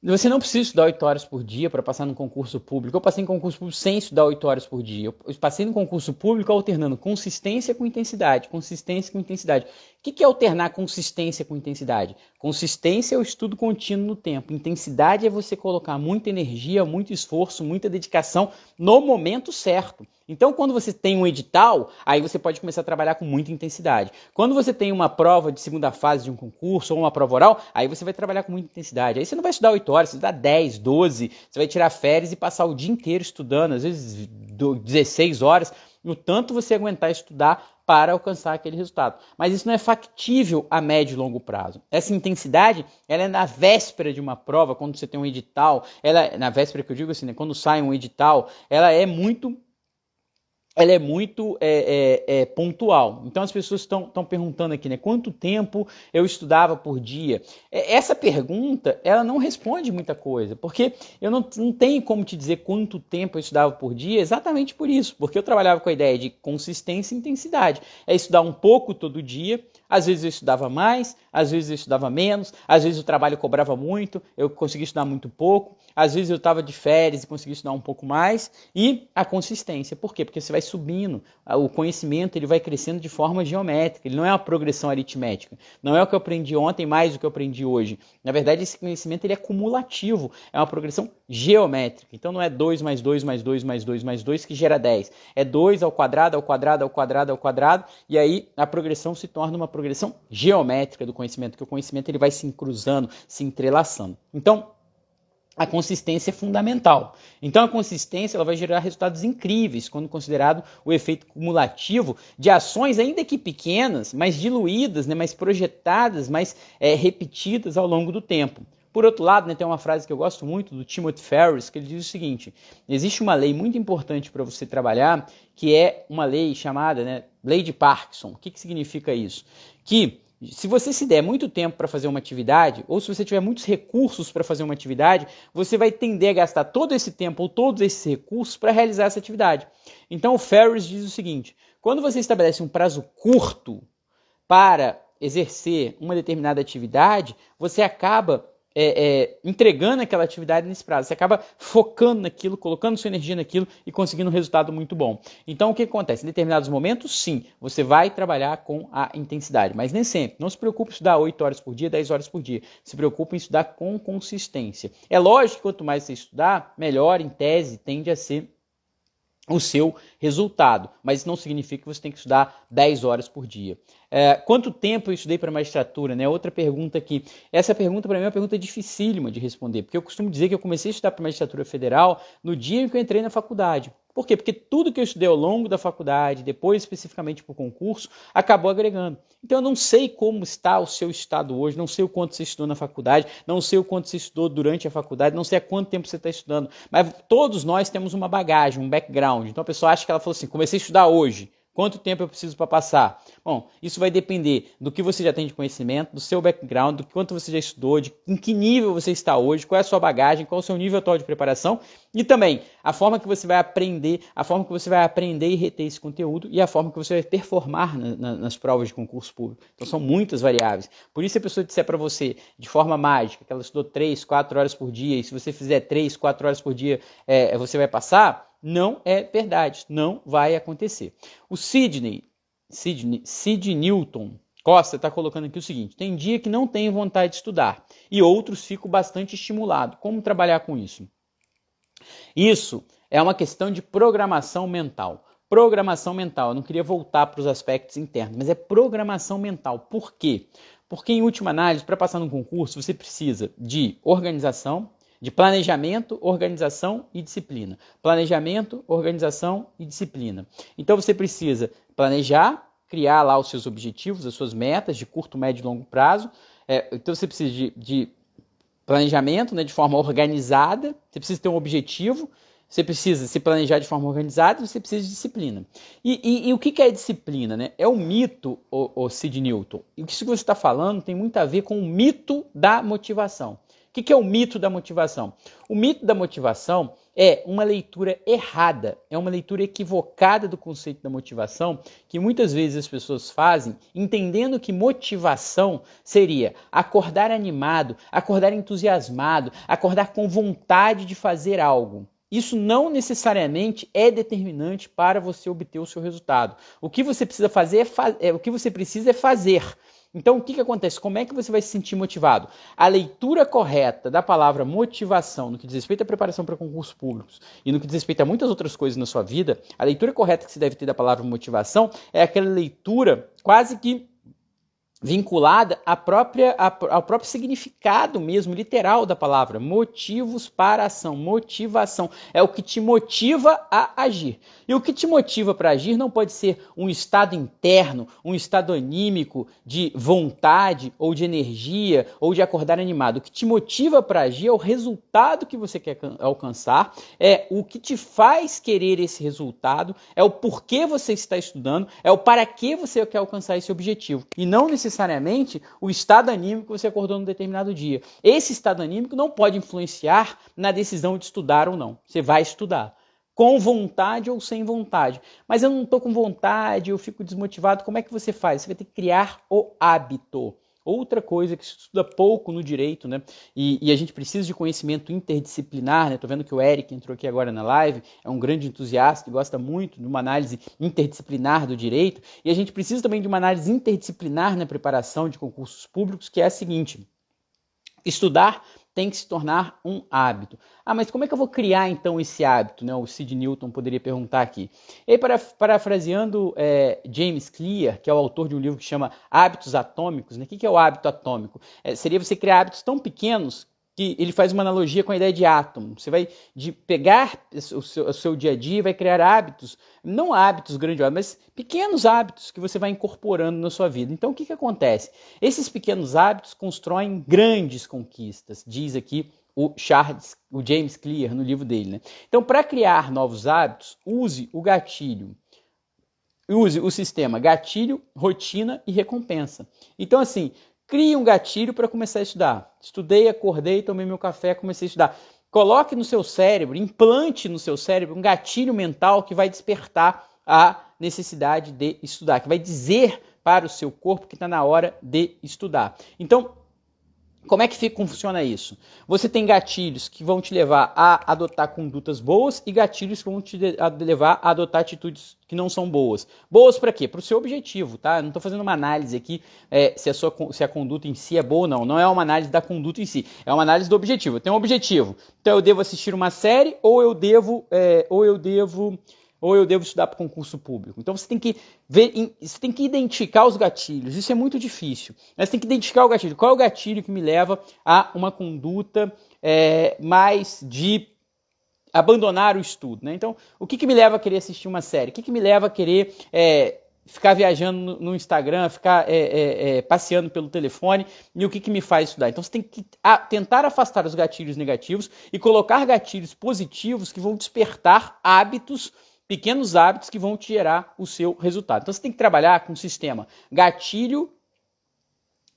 Você não precisa estudar 8 horas por dia para passar no concurso público. Eu passei em concurso público sem estudar 8 horas por dia. Eu passei no concurso público alternando consistência com intensidade, consistência com intensidade. O que é alternar consistência com intensidade? Consistência é o estudo contínuo no tempo. Intensidade é você colocar muita energia, muito esforço, muita dedicação no momento certo. Então, quando você tem um edital, aí você pode começar a trabalhar com muita intensidade. Quando você tem uma prova de segunda fase de um concurso ou uma prova oral, aí você vai trabalhar com muita intensidade. Aí você não vai estudar 8 horas, você estudar 10, 12, você vai tirar férias e passar o dia inteiro estudando, às vezes 16 horas, o tanto você aguentar estudar para alcançar aquele resultado. Mas isso não é factível a médio e longo prazo. Essa intensidade, ela é na véspera de uma prova, quando você tem um edital, ela na véspera que eu digo assim, né, quando sai um edital, ela é muito ela é muito é, é, é, pontual. Então as pessoas estão perguntando aqui, né? Quanto tempo eu estudava por dia? É, essa pergunta, ela não responde muita coisa, porque eu não, não tenho como te dizer quanto tempo eu estudava por dia, exatamente por isso, porque eu trabalhava com a ideia de consistência e intensidade. É estudar um pouco todo dia, às vezes eu estudava mais, às vezes eu estudava menos, às vezes o trabalho cobrava muito, eu conseguia estudar muito pouco, às vezes eu estava de férias e conseguia estudar um pouco mais, e a consistência. Por quê? Porque você vai subindo, o conhecimento ele vai crescendo de forma geométrica, ele não é uma progressão aritmética. Não é o que eu aprendi ontem mais do que eu aprendi hoje. Na verdade, esse conhecimento ele é cumulativo, é uma progressão geométrica. Então não é 2 mais 2 mais 2 mais 2 mais 2 que gera 10. É 2 ao quadrado, ao quadrado, ao quadrado, ao quadrado, e aí a progressão se torna uma progressão geométrica do conhecimento, que o conhecimento ele vai se cruzando, se entrelaçando. Então, a consistência é fundamental. Então a consistência ela vai gerar resultados incríveis quando considerado o efeito cumulativo de ações ainda que pequenas, mas diluídas, né, mais projetadas, mais é, repetidas ao longo do tempo. Por outro lado, né, tem uma frase que eu gosto muito do Timothy Ferris, que ele diz o seguinte: existe uma lei muito importante para você trabalhar, que é uma lei chamada né, Lei de Parkinson. O que, que significa isso? Que se você se der muito tempo para fazer uma atividade, ou se você tiver muitos recursos para fazer uma atividade, você vai tender a gastar todo esse tempo ou todos esses recursos para realizar essa atividade. Então o Ferris diz o seguinte: quando você estabelece um prazo curto para exercer uma determinada atividade, você acaba é, é, entregando aquela atividade nesse prazo. Você acaba focando naquilo, colocando sua energia naquilo e conseguindo um resultado muito bom. Então, o que acontece? Em determinados momentos, sim, você vai trabalhar com a intensidade, mas nem sempre. Não se preocupe em estudar 8 horas por dia, 10 horas por dia. Se preocupe em estudar com consistência. É lógico que quanto mais você estudar, melhor, em tese, tende a ser o seu resultado, mas isso não significa que você tem que estudar 10 horas por dia. É, quanto tempo eu estudei para magistratura? Né? Outra pergunta aqui. Essa pergunta para mim é uma pergunta dificílima de responder, porque eu costumo dizer que eu comecei a estudar para magistratura federal no dia em que eu entrei na faculdade. Por quê? Porque tudo que eu estudei ao longo da faculdade, depois especificamente para o concurso, acabou agregando. Então eu não sei como está o seu estado hoje, não sei o quanto você estudou na faculdade, não sei o quanto você estudou durante a faculdade, não sei há quanto tempo você está estudando, mas todos nós temos uma bagagem, um background. Então a pessoa acha que ela falou assim: comecei a estudar hoje. Quanto tempo eu preciso para passar? Bom, isso vai depender do que você já tem de conhecimento, do seu background, do quanto você já estudou, de em que nível você está hoje, qual é a sua bagagem, qual é o seu nível atual de preparação e também a forma que você vai aprender, a forma que você vai aprender e reter esse conteúdo e a forma que você vai performar na, na, nas provas de concurso público. Então são muitas variáveis. Por isso, se a pessoa disser para você de forma mágica que ela estudou 3, 4 horas por dia e se você fizer 3, 4 horas por dia é, você vai passar, não é verdade, não vai acontecer. O Sidney, Sidney, Sid Newton Costa está colocando aqui o seguinte: tem dia que não tenho vontade de estudar e outros fico bastante estimulado. Como trabalhar com isso? Isso é uma questão de programação mental. Programação mental, eu não queria voltar para os aspectos internos, mas é programação mental. Por quê? Porque, em última análise, para passar num concurso, você precisa de organização, de planejamento, organização e disciplina. Planejamento, organização e disciplina. Então você precisa planejar, criar lá os seus objetivos, as suas metas de curto, médio e longo prazo. É, então você precisa de, de planejamento né, de forma organizada, você precisa ter um objetivo, você precisa se planejar de forma organizada e você precisa de disciplina. E, e, e o que, é disciplina? Né? É o mito, o, o Sid Newton. E o que você está falando tem muito a ver com o mito da motivação que, que é o mito da motivação? O mito da motivação é uma leitura errada, é uma leitura equivocada do conceito da motivação, que muitas vezes as pessoas fazem, entendendo que motivação seria acordar animado, acordar entusiasmado, acordar com vontade de fazer algo. Isso não necessariamente é determinante para você obter o seu resultado. O que você precisa fazer é, fa é o que você precisa é fazer. Então, o que, que acontece? Como é que você vai se sentir motivado? A leitura correta da palavra motivação, no que diz respeito à preparação para concursos públicos e no que diz respeito a muitas outras coisas na sua vida, a leitura correta que você deve ter da palavra motivação é aquela leitura quase que vinculada à própria, ao próprio significado mesmo, literal da palavra. Motivos para ação, motivação. É o que te motiva a agir. E o que te motiva para agir não pode ser um estado interno, um estado anímico de vontade ou de energia ou de acordar animado. O que te motiva para agir é o resultado que você quer alcançar, é o que te faz querer esse resultado, é o porquê você está estudando, é o para que você quer alcançar esse objetivo. E não necessariamente necessariamente o estado anímico que você acordou num determinado dia. Esse estado anímico não pode influenciar na decisão de estudar ou não. Você vai estudar. Com vontade ou sem vontade. Mas eu não estou com vontade, eu fico desmotivado. Como é que você faz? Você vai ter que criar o hábito. Outra coisa que se estuda pouco no direito, né? E, e, a gente precisa de conhecimento interdisciplinar, né? Tô vendo que o Eric entrou aqui agora na live, é um grande entusiasta e gosta muito de uma análise interdisciplinar do direito. E a gente precisa também de uma análise interdisciplinar na preparação de concursos públicos, que é a seguinte: estudar tem que se tornar um hábito. Ah, mas como é que eu vou criar então esse hábito? Né? O Sid Newton poderia perguntar aqui. E para, parafraseando é, James Clear, que é o autor de um livro que chama Hábitos Atômicos, né? o que é o hábito atômico? É, seria você criar hábitos tão pequenos que ele faz uma analogia com a ideia de átomo. Você vai de pegar o seu, o seu dia a dia e vai criar hábitos, não hábitos grandiosos, mas pequenos hábitos que você vai incorporando na sua vida. Então, o que, que acontece? Esses pequenos hábitos constroem grandes conquistas, diz aqui o Charles, o James Clear no livro dele. Né? Então, para criar novos hábitos, use o gatilho. Use o sistema gatilho, rotina e recompensa. Então, assim, Crie um gatilho para começar a estudar. Estudei, acordei, tomei meu café, comecei a estudar. Coloque no seu cérebro, implante no seu cérebro um gatilho mental que vai despertar a necessidade de estudar, que vai dizer para o seu corpo que está na hora de estudar. Então, como é que fica, funciona isso? Você tem gatilhos que vão te levar a adotar condutas boas e gatilhos que vão te levar a adotar atitudes que não são boas. Boas para quê? Para o seu objetivo, tá? Eu não estou fazendo uma análise aqui é, se, a sua, se a conduta em si é boa ou não. Não é uma análise da conduta em si, é uma análise do objetivo. Eu tenho um objetivo. Então eu devo assistir uma série ou eu devo, é, ou eu devo ou eu devo estudar para concurso público? Então você tem que ver, você tem que identificar os gatilhos. Isso é muito difícil. Mas você tem que identificar o gatilho. Qual é o gatilho que me leva a uma conduta é, mais de abandonar o estudo? Né? Então, o que, que me leva a querer assistir uma série? O que, que me leva a querer é, ficar viajando no, Instagram, ficar é, é, é, passeando pelo telefone e o que, que me faz estudar. Então você tem que a, tentar afastar os gatilhos negativos e colocar gatilhos positivos que vão despertar hábitos pequenos hábitos que vão te gerar o seu resultado. Então você tem que trabalhar com o sistema gatilho,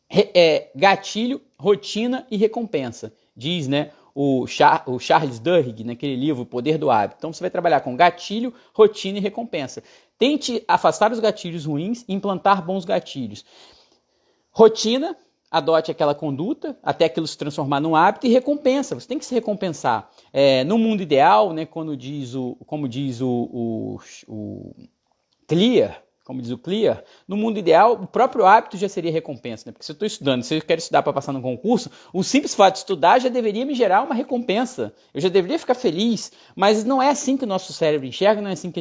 é, gatilho, rotina e recompensa. Diz, né, o, Char, o Charles Duhigg naquele livro O Poder do Hábito. Então você vai trabalhar com gatilho, rotina e recompensa. Tente afastar os gatilhos ruins e implantar bons gatilhos. Rotina, adote aquela conduta até aquilo se transformar num hábito e recompensa. Você tem que se recompensar. É, no mundo ideal, né, quando diz o, como diz o, o, o Clear, como diz o Clear, no mundo ideal, o próprio hábito já seria recompensa. Né? Porque se eu estou estudando, se eu quero estudar para passar no concurso, o simples fato de estudar já deveria me gerar uma recompensa. Eu já deveria ficar feliz. Mas não é assim que o nosso cérebro enxerga, não é assim que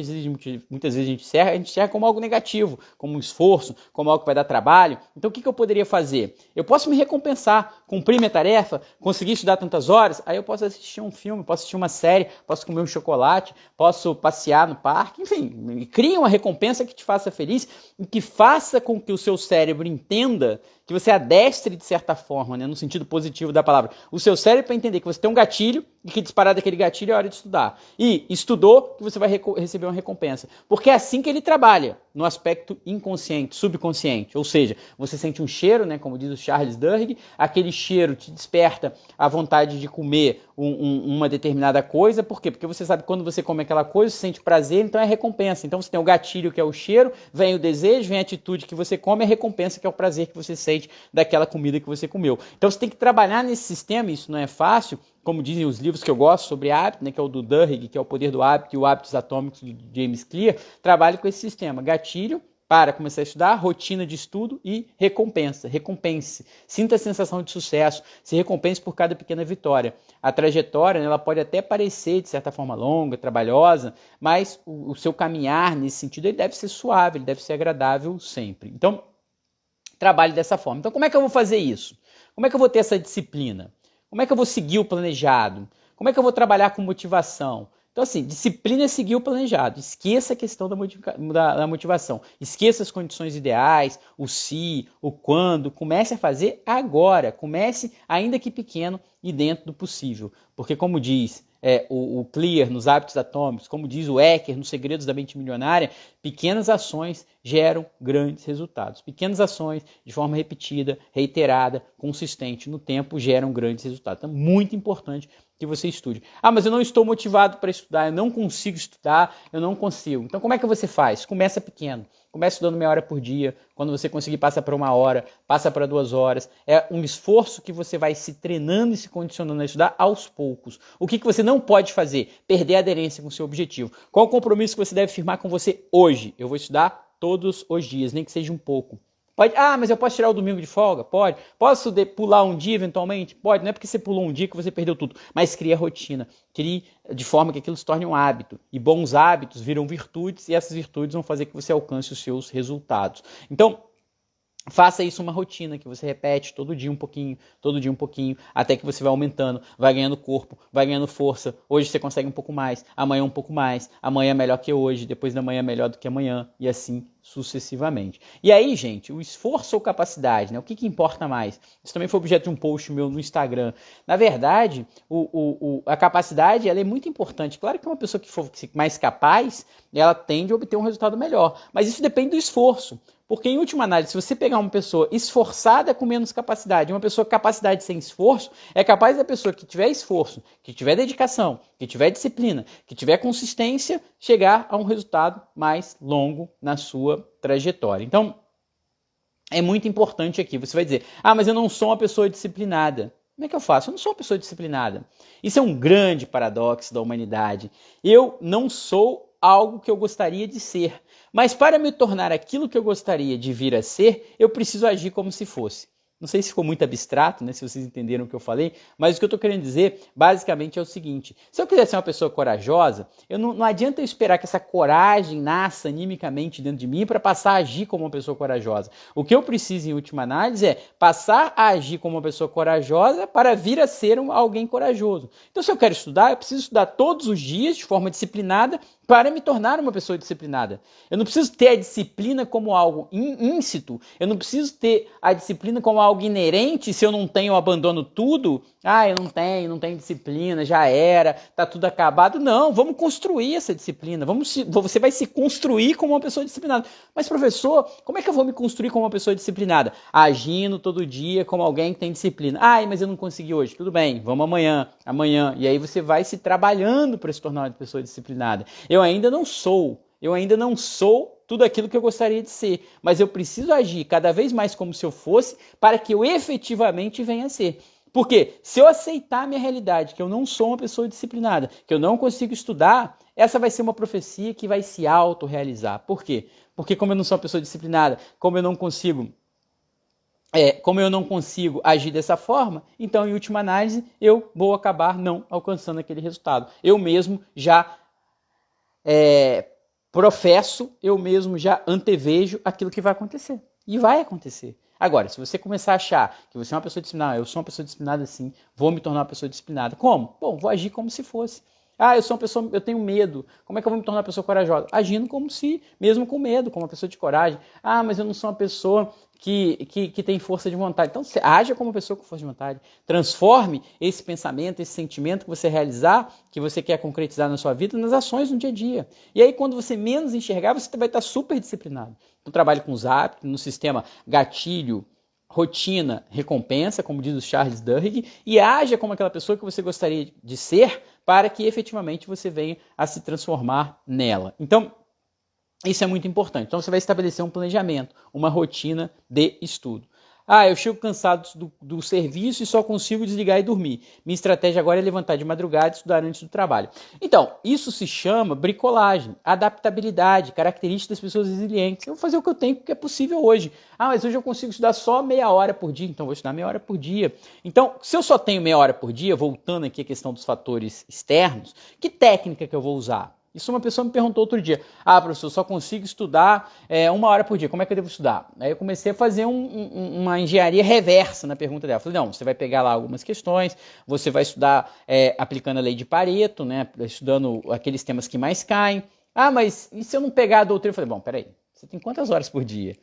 muitas vezes a gente enxerga. A gente enxerga como algo negativo, como um esforço, como algo que vai dar trabalho. Então o que, que eu poderia fazer? Eu posso me recompensar, cumprir minha tarefa, conseguir estudar tantas horas, aí eu posso assistir um filme, posso assistir uma série, posso comer um chocolate, posso passear no parque, enfim, cria uma recompensa que te faça feliz e que faça com que o seu cérebro entenda que você adestre de certa forma, né, no sentido positivo da palavra, o seu cérebro para entender que você tem um gatilho e que disparar daquele gatilho é hora de estudar. E estudou que você vai receber uma recompensa. Porque é assim que ele trabalha, no aspecto inconsciente, subconsciente. Ou seja, você sente um cheiro, né, como diz o Charles Duhigg, aquele cheiro te desperta a vontade de comer um, um, uma determinada coisa. Por quê? Porque você sabe que quando você come aquela coisa, você sente prazer, então é recompensa. Então você tem o gatilho, que é o cheiro, vem o desejo, vem a atitude que você come, a recompensa, que é o prazer que você sente daquela comida que você comeu. Então você tem que trabalhar nesse sistema, isso não é fácil, como dizem os livros que eu gosto sobre hábito, né, que é o do Duhigg, que é o Poder do Hábito e o Hábitos Atômicos do James Clear, trabalhe com esse sistema. Gatilho, para começar a estudar, rotina de estudo e recompensa. Recompense. Sinta a sensação de sucesso. Se recompense por cada pequena vitória. A trajetória né, ela pode até parecer, de certa forma, longa, trabalhosa, mas o, o seu caminhar nesse sentido ele deve ser suave, ele deve ser agradável sempre. Então, trabalhe dessa forma. Então, como é que eu vou fazer isso? Como é que eu vou ter essa disciplina? Como é que eu vou seguir o planejado? Como é que eu vou trabalhar com motivação? Então, assim, disciplina é seguir o planejado. Esqueça a questão da, da, da, motivação. Esqueça as condições ideais, o se, o quando. Comece a fazer agora. Comece, ainda que pequeno e dentro do possível. Porque, como diz é, o, o, Clear nos hábitos atômicos, como diz o Ecker nos Segredos da Mente Milionária, pequenas ações geram grandes resultados. Pequenas ações, de forma repetida, reiterada, consistente no tempo, geram grandes resultados. Então, muito importante que você estude. Ah, mas eu não estou motivado para estudar, eu não consigo estudar, eu não consigo. Então, como é que você faz? Começa pequeno. Começa estudando meia hora por dia. Quando você conseguir, passa para uma hora, passa para duas horas. É um esforço que você vai se treinando e se condicionando a estudar aos poucos. O que, que você não pode fazer? Perder a aderência com o seu objetivo. Qual o compromisso que você deve firmar com você hoje? Eu vou estudar todos os dias, nem que seja um pouco. Pode, ah, mas eu posso tirar o domingo de folga? Pode. Posso de, pular um dia eventualmente? Pode. Não é porque você pulou um dia que você perdeu tudo, mas cria rotina. Crie de forma que aquilo se torne um hábito. E bons hábitos viram virtudes e essas virtudes vão fazer que você alcance os seus resultados. Então, Faça isso uma rotina que você repete todo dia um pouquinho, todo dia um pouquinho, até que você vai aumentando, vai ganhando corpo, vai ganhando força. Hoje você consegue um pouco mais, amanhã um pouco mais, amanhã é melhor que hoje, depois da manhã é melhor do que amanhã e assim sucessivamente. E aí, gente, o esforço ou capacidade, né? O que, que importa mais? Isso também foi objeto de um post meu no Instagram. Na verdade, o, o, o, a capacidade ela é muito importante. Claro que uma pessoa que for mais capaz, ela tende a obter um resultado melhor. Mas isso depende do esforço. Porque, em última análise, se você pegar uma pessoa esforçada com menos capacidade, uma pessoa com capacidade sem esforço, é capaz da pessoa que tiver esforço, que tiver dedicação, que tiver disciplina, que tiver consistência, chegar a um resultado mais longo na sua trajetória. Então, é muito importante aqui. Você vai dizer: ah, mas eu não sou uma pessoa disciplinada. Como é que eu faço? Eu não sou uma pessoa disciplinada. Isso é um grande paradoxo da humanidade. Eu não sou algo que eu gostaria de ser. Mas para me tornar aquilo que eu gostaria de vir a ser, eu preciso agir como se fosse. Não sei se ficou muito abstrato, né, se vocês entenderam o que eu falei, mas o que eu estou querendo dizer basicamente é o seguinte: se eu quiser ser uma pessoa corajosa, eu não, não adianta eu esperar que essa coragem nasça animicamente dentro de mim para passar a agir como uma pessoa corajosa. O que eu preciso, em última análise, é passar a agir como uma pessoa corajosa para vir a ser um, alguém corajoso. Então, se eu quero estudar, eu preciso estudar todos os dias de forma disciplinada para me tornar uma pessoa disciplinada. Eu não preciso ter a disciplina como algo íncito, eu não preciso ter a disciplina como algo inerente, se eu não tenho, eu abandono tudo. Ah, eu não tenho, não tenho disciplina, já era, tá tudo acabado. Não, vamos construir essa disciplina. Vamos se, você vai se construir como uma pessoa disciplinada. Mas professor, como é que eu vou me construir como uma pessoa disciplinada? Agindo todo dia como alguém que tem disciplina. Ah, mas eu não consegui hoje. Tudo bem, vamos amanhã, amanhã. E aí você vai se trabalhando para se tornar uma pessoa disciplinada. Eu ainda não sou. Eu ainda não sou tudo aquilo que eu gostaria de ser, mas eu preciso agir cada vez mais como se eu fosse para que eu efetivamente venha a ser. Porque se eu aceitar a minha realidade, que eu não sou uma pessoa disciplinada, que eu não consigo estudar, essa vai ser uma profecia que vai se autorrealizar. Por quê? Porque como eu não sou uma pessoa disciplinada, como eu não consigo é, como eu não consigo agir dessa forma, então, em última análise, eu vou acabar não alcançando aquele resultado. Eu mesmo já é, professo, eu mesmo já antevejo aquilo que vai acontecer. E vai acontecer. Agora, se você começar a achar que você é uma pessoa disciplinada, eu sou uma pessoa disciplinada sim, vou me tornar uma pessoa disciplinada. Como? Bom, vou agir como se fosse. Ah, eu sou uma pessoa, eu tenho medo. Como é que eu vou me tornar uma pessoa corajosa? Agindo como se, mesmo com medo, como uma pessoa de coragem. Ah, mas eu não sou uma pessoa que, que, que tem força de vontade. Então, você haja como uma pessoa com força de vontade. Transforme esse pensamento, esse sentimento que você realizar, que você quer concretizar na sua vida, nas ações no dia a dia. E aí, quando você menos enxergar, você vai estar super disciplinado. Então, trabalhe com os hábitos, no sistema gatilho, rotina, recompensa, como diz o Charles Duhigg, e haja como aquela pessoa que você gostaria de ser para que efetivamente você venha a se transformar nela. Então, isso é muito importante. Então, você vai estabelecer um planejamento, uma rotina de estudo. Ah, eu chego cansado do, do, serviço e só consigo desligar e dormir. Minha estratégia agora é levantar de madrugada e estudar antes do trabalho. Então, isso se chama bricolagem, adaptabilidade, característica das pessoas resilientes. Eu vou fazer o que eu tenho porque é possível hoje. Ah, mas hoje eu consigo estudar só meia hora por dia, então vou estudar meia hora por dia. Então, se eu só tenho meia hora por dia, voltando aqui à questão dos fatores externos, que técnica que eu vou usar? Isso uma pessoa me perguntou outro dia. Ah, professor, só consigo estudar é, uma hora por dia. Como é que eu devo estudar? Aí eu comecei a fazer um, um, uma engenharia reversa na pergunta dela. Eu falei, não, você vai pegar lá algumas questões, você vai estudar é, aplicando a lei de Pareto, né, estudando aqueles temas que mais caem. Ah, mas e se eu não pegar a doutrina? Eu falei, bom, peraí, você tem quantas horas por dia?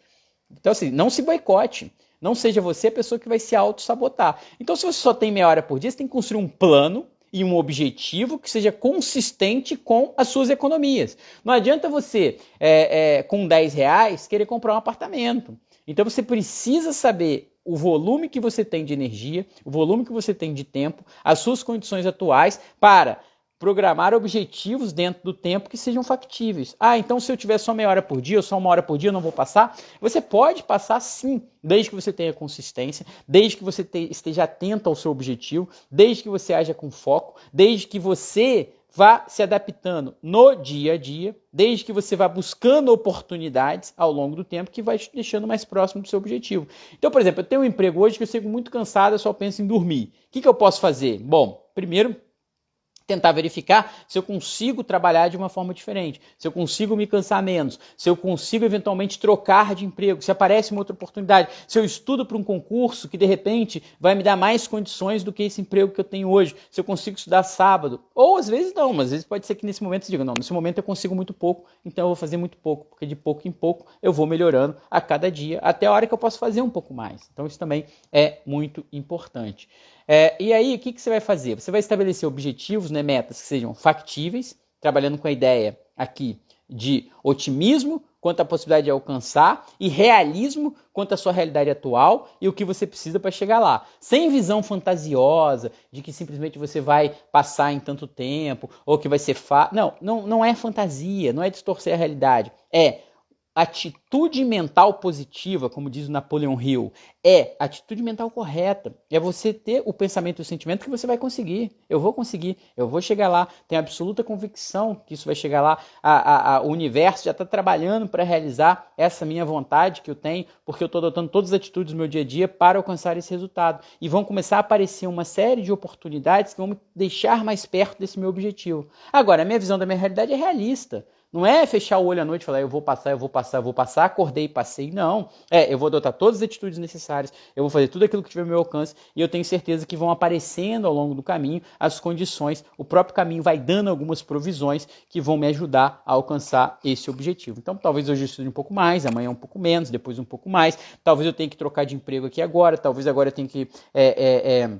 Então, assim, não se boicote. Não seja você a pessoa que vai se auto-sabotar. Então, se você só tem meia hora por dia, você tem que construir um plano e um objetivo que seja consistente com as suas economias. Não adianta você, é, é, com 10 reais, querer comprar um apartamento. Então você precisa saber o volume que você tem de energia, o volume que você tem de tempo, as suas condições atuais para programar objetivos dentro do tempo que sejam factíveis. Ah, então se eu tiver só meia hora por dia ou só uma hora por dia eu não vou passar? Você pode passar sim, desde que você tenha consistência, desde que você te, esteja atento ao seu objetivo, desde que você haja com foco, desde que você vá se adaptando no dia a dia, desde que você vá buscando oportunidades ao longo do tempo que vai te deixando mais próximo do seu objetivo. Então, por exemplo, eu tenho um emprego hoje que eu sigo muito cansado, eu só penso em dormir. O que, que eu posso fazer? Bom, primeiro tentar verificar se eu consigo trabalhar de uma forma diferente, se eu consigo me cansar menos, se eu consigo eventualmente trocar de emprego, se aparece uma outra oportunidade, se eu estudo para um concurso que de repente vai me dar mais condições do que esse emprego que eu tenho hoje, se eu consigo estudar sábado, ou às vezes não, mas às vezes pode ser que nesse momento você diga, não, nesse momento eu consigo muito pouco, então eu vou fazer muito pouco, porque de pouco em pouco eu vou melhorando a cada dia, até a hora que eu posso fazer um pouco mais. Então isso também é muito importante. É, e aí, o que, que você vai fazer? Você vai estabelecer objetivos, né, metas que sejam factíveis, trabalhando com a ideia aqui de otimismo quanto à possibilidade de alcançar e realismo quanto à sua realidade atual e o que você precisa para chegar lá. Sem visão fantasiosa de que simplesmente você vai passar em tanto tempo ou que vai ser fácil. Não, não, não é fantasia, não é distorcer a realidade. É atitude mental positiva, como diz o Napoleon Hill, é atitude mental correta. É você ter o pensamento e o sentimento que você vai conseguir. Eu vou conseguir, eu vou chegar lá. Tenho absoluta convicção que isso vai chegar lá. A, a, a o universo já está trabalhando para realizar essa minha vontade que eu tenho, porque eu estou adotando todas as atitudes do meu dia a dia para alcançar esse resultado. E vão começar a aparecer uma série de oportunidades que vão me deixar mais perto desse meu objetivo. Agora, a minha visão da minha realidade é realista. Não é fechar o olho à noite e falar, eu vou passar, eu vou passar, eu vou passar, acordei e passei. Não. É, eu vou adotar todas as atitudes necessárias, eu vou fazer tudo aquilo que tiver ao meu alcance e eu tenho certeza que vão aparecendo ao longo do caminho as condições, o próprio caminho vai dando algumas provisões que vão me ajudar a alcançar esse objetivo. Então, talvez hoje eu estude um pouco mais, amanhã um pouco menos, depois um pouco mais. Talvez eu tenha que trocar de emprego aqui agora, talvez agora eu tenha que. É, é, é,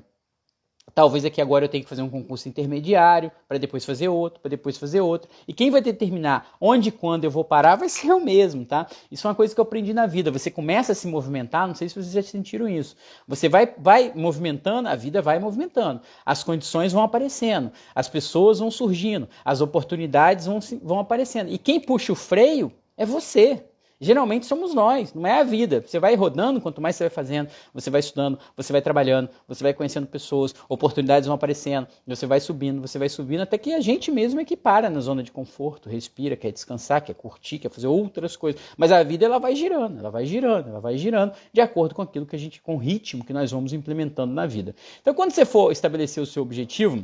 Talvez aqui agora eu tenha que fazer um concurso intermediário, para depois fazer outro, para depois fazer outro. E quem vai determinar onde e quando eu vou parar vai ser eu mesmo, tá? Isso é uma coisa que eu aprendi na vida. Você começa a se movimentar, não sei se vocês já sentiram isso. Você vai, vai movimentando, a vida vai movimentando. As condições vão aparecendo, as pessoas vão surgindo, as oportunidades vão, vão aparecendo. E quem puxa o freio é você. Geralmente somos nós, não é a vida. Você vai rodando, quanto mais você vai fazendo, você vai estudando, você vai trabalhando, você vai conhecendo pessoas, oportunidades vão aparecendo, você vai subindo, você vai subindo, até que a gente mesmo é que para na zona de conforto, respira, quer descansar, quer curtir, quer fazer outras coisas. Mas a vida ela vai girando, ela vai girando, ela vai girando de acordo com aquilo que a gente, com o ritmo que nós vamos implementando na vida. Então, quando você for estabelecer o seu objetivo,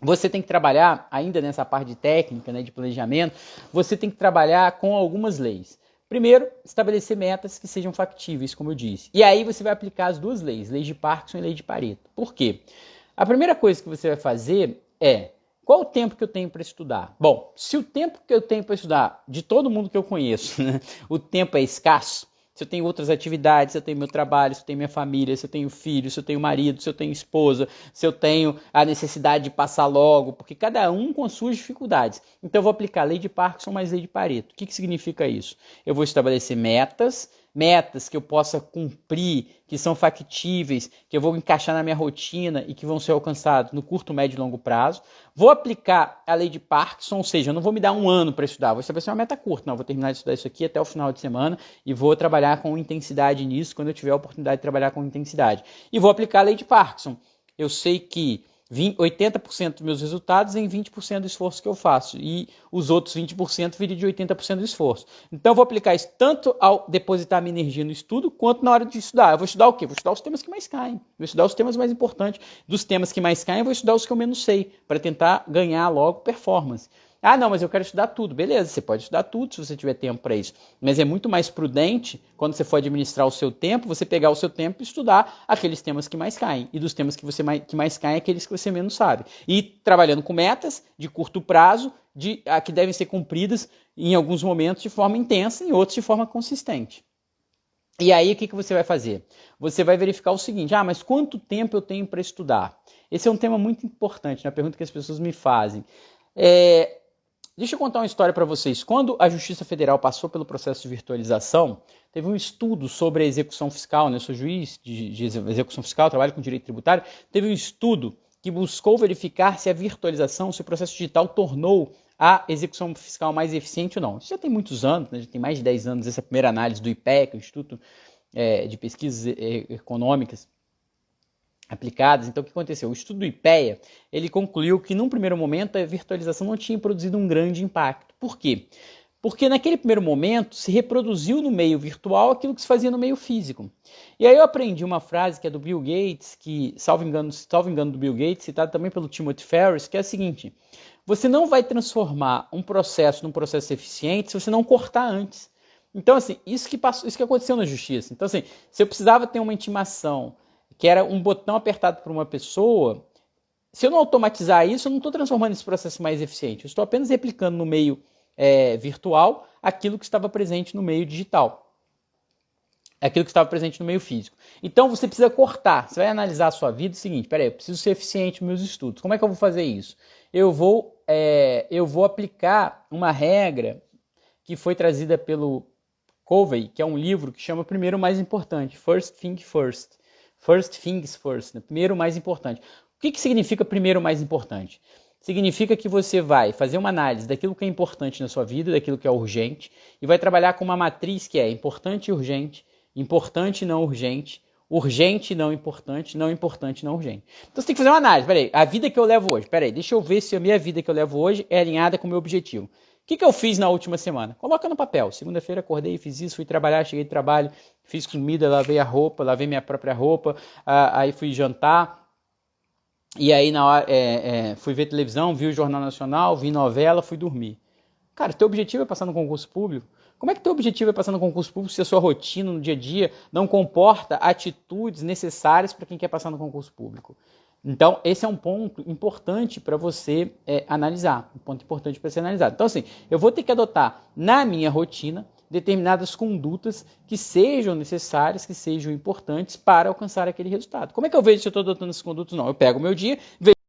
você tem que trabalhar, ainda nessa parte técnica, né, de planejamento, você tem que trabalhar com algumas leis. Primeiro, estabelecer metas que sejam factíveis, como eu disse. E aí você vai aplicar as duas leis, lei de Parkinson e lei de Pareto. Por quê? A primeira coisa que você vai fazer é Qual o tempo que eu tenho para estudar? Bom, se o tempo que eu tenho para estudar, de todo mundo que eu conheço, né, o tempo é escasso, se eu tenho outras atividades, se eu tenho meu trabalho, se eu tenho minha família, se eu tenho filho, se eu tenho marido, se eu tenho esposa, se eu tenho a necessidade de passar logo, porque cada um com as suas dificuldades. Então eu vou aplicar a lei de Parkinson mais lei de Pareto. O que, que significa isso? Eu vou estabelecer metas metas que eu possa cumprir, que são factíveis, que eu vou encaixar na minha rotina e que vão ser alcançados no curto, médio e longo prazo. Vou aplicar a lei de Parkinson, ou seja, eu não vou me dar um ano para estudar, vou estabelecer uma meta curta, não, vou terminar de estudar isso aqui até o final de semana e vou trabalhar com intensidade nisso quando eu tiver a oportunidade de trabalhar com intensidade. E vou aplicar a lei de Parkinson. Eu sei que 80% dos meus resultados em 20% do esforço que eu faço. E os outros 20% viria de 80% do esforço. Então eu vou aplicar isso tanto ao depositar minha energia no estudo, quanto na hora de estudar. Eu vou estudar o quê? Vou estudar os temas que mais caem. Vou estudar os temas mais importantes. Dos temas que mais caem, eu vou estudar os que eu menos sei, para tentar ganhar logo performance. Ah, não, mas eu quero estudar tudo. Beleza, você pode estudar tudo se você tiver tempo para isso. Mas é muito mais prudente, quando você for administrar o seu tempo, você pegar o seu tempo e estudar aqueles temas que mais caem. E dos temas que, você mais, que mais caem, aqueles que você menos sabe. E trabalhando com metas de curto prazo, de, a, que devem ser cumpridas em alguns momentos de forma intensa, em outros de forma consistente. E aí o que, que você vai fazer? Você vai verificar o seguinte: ah, mas quanto tempo eu tenho para estudar? Esse é um tema muito importante, na né? pergunta que as pessoas me fazem. É, Deixa eu contar uma história para vocês. Quando a Justiça Federal passou pelo processo de virtualização, teve um estudo sobre a execução fiscal, né? Eu sou juiz de, de execução fiscal, trabalho com direito tributário. Teve um estudo que buscou verificar se a virtualização, se o processo digital tornou a execução fiscal mais eficiente ou não. Isso já tem muitos anos, né? já tem mais de 10 anos essa primeira análise do IPEC, o Instituto é, de Pesquisas Econômicas aplicadas. Então, o que aconteceu? O estudo do IPEA ele concluiu que, num primeiro momento, a virtualização não tinha produzido um grande impacto. Por quê? Porque naquele primeiro momento se reproduziu no meio virtual aquilo que se fazia no meio físico. E aí eu aprendi uma frase que é do Bill Gates, que, salvo engano, salvo engano do Bill Gates, citado também pelo Timothy Ferris, que é a seguinte: você não vai transformar um processo num processo eficiente se você não cortar antes. Então, assim, isso que, passou, isso que aconteceu na justiça. Então, assim, se eu precisava ter uma intimação que era um botão apertado por uma pessoa, se eu não automatizar isso, eu não estou transformando esse processo mais eficiente. Eu estou apenas replicando no meio é, virtual aquilo que estava presente no meio digital. Aquilo que estava presente no meio físico. Então você precisa cortar. Você vai analisar a sua vida o seguinte: peraí, eu preciso ser eficiente nos meus estudos. Como é que eu vou fazer isso? Eu vou, é, eu vou aplicar uma regra que foi trazida pelo Covey, que é um livro que chama Primeiro Mais Importante, First Think First. First things first, né? primeiro mais importante. O que, que significa primeiro mais importante? Significa que você vai fazer uma análise daquilo que é importante na sua vida, daquilo que é urgente, e vai trabalhar com uma matriz que é importante e urgente, importante e não urgente, urgente e não importante, não importante e não urgente. Então você tem que fazer uma análise. Peraí, a vida que eu levo hoje, peraí, deixa eu ver se a minha vida que eu levo hoje é alinhada com o meu objetivo. Que, que eu fiz na última semana? Coloca no papel. Segunda-feira acordei, fiz isso, fui trabalhar, cheguei de trabalho, fiz comida, lavei a roupa, lavei minha própria roupa, aí fui jantar. E aí na hora, é, é, fui ver televisão, vi o Jornal Nacional, vi novela, fui dormir. Cara, teu objetivo é passar no concurso público? Como é que teu objetivo é passar no concurso público se a sua rotina no dia a dia não comporta atitudes necessárias para quem quer passar no concurso público? Então, esse é um ponto importante para você é, analisar, um ponto importante para ser analisado. Então, assim, eu vou ter que adotar na minha rotina determinadas condutas que sejam necessárias, que sejam importantes para alcançar aquele resultado. Como é que eu vejo se eu estou adotando essas condutas? Não, eu pego o meu dia, vejo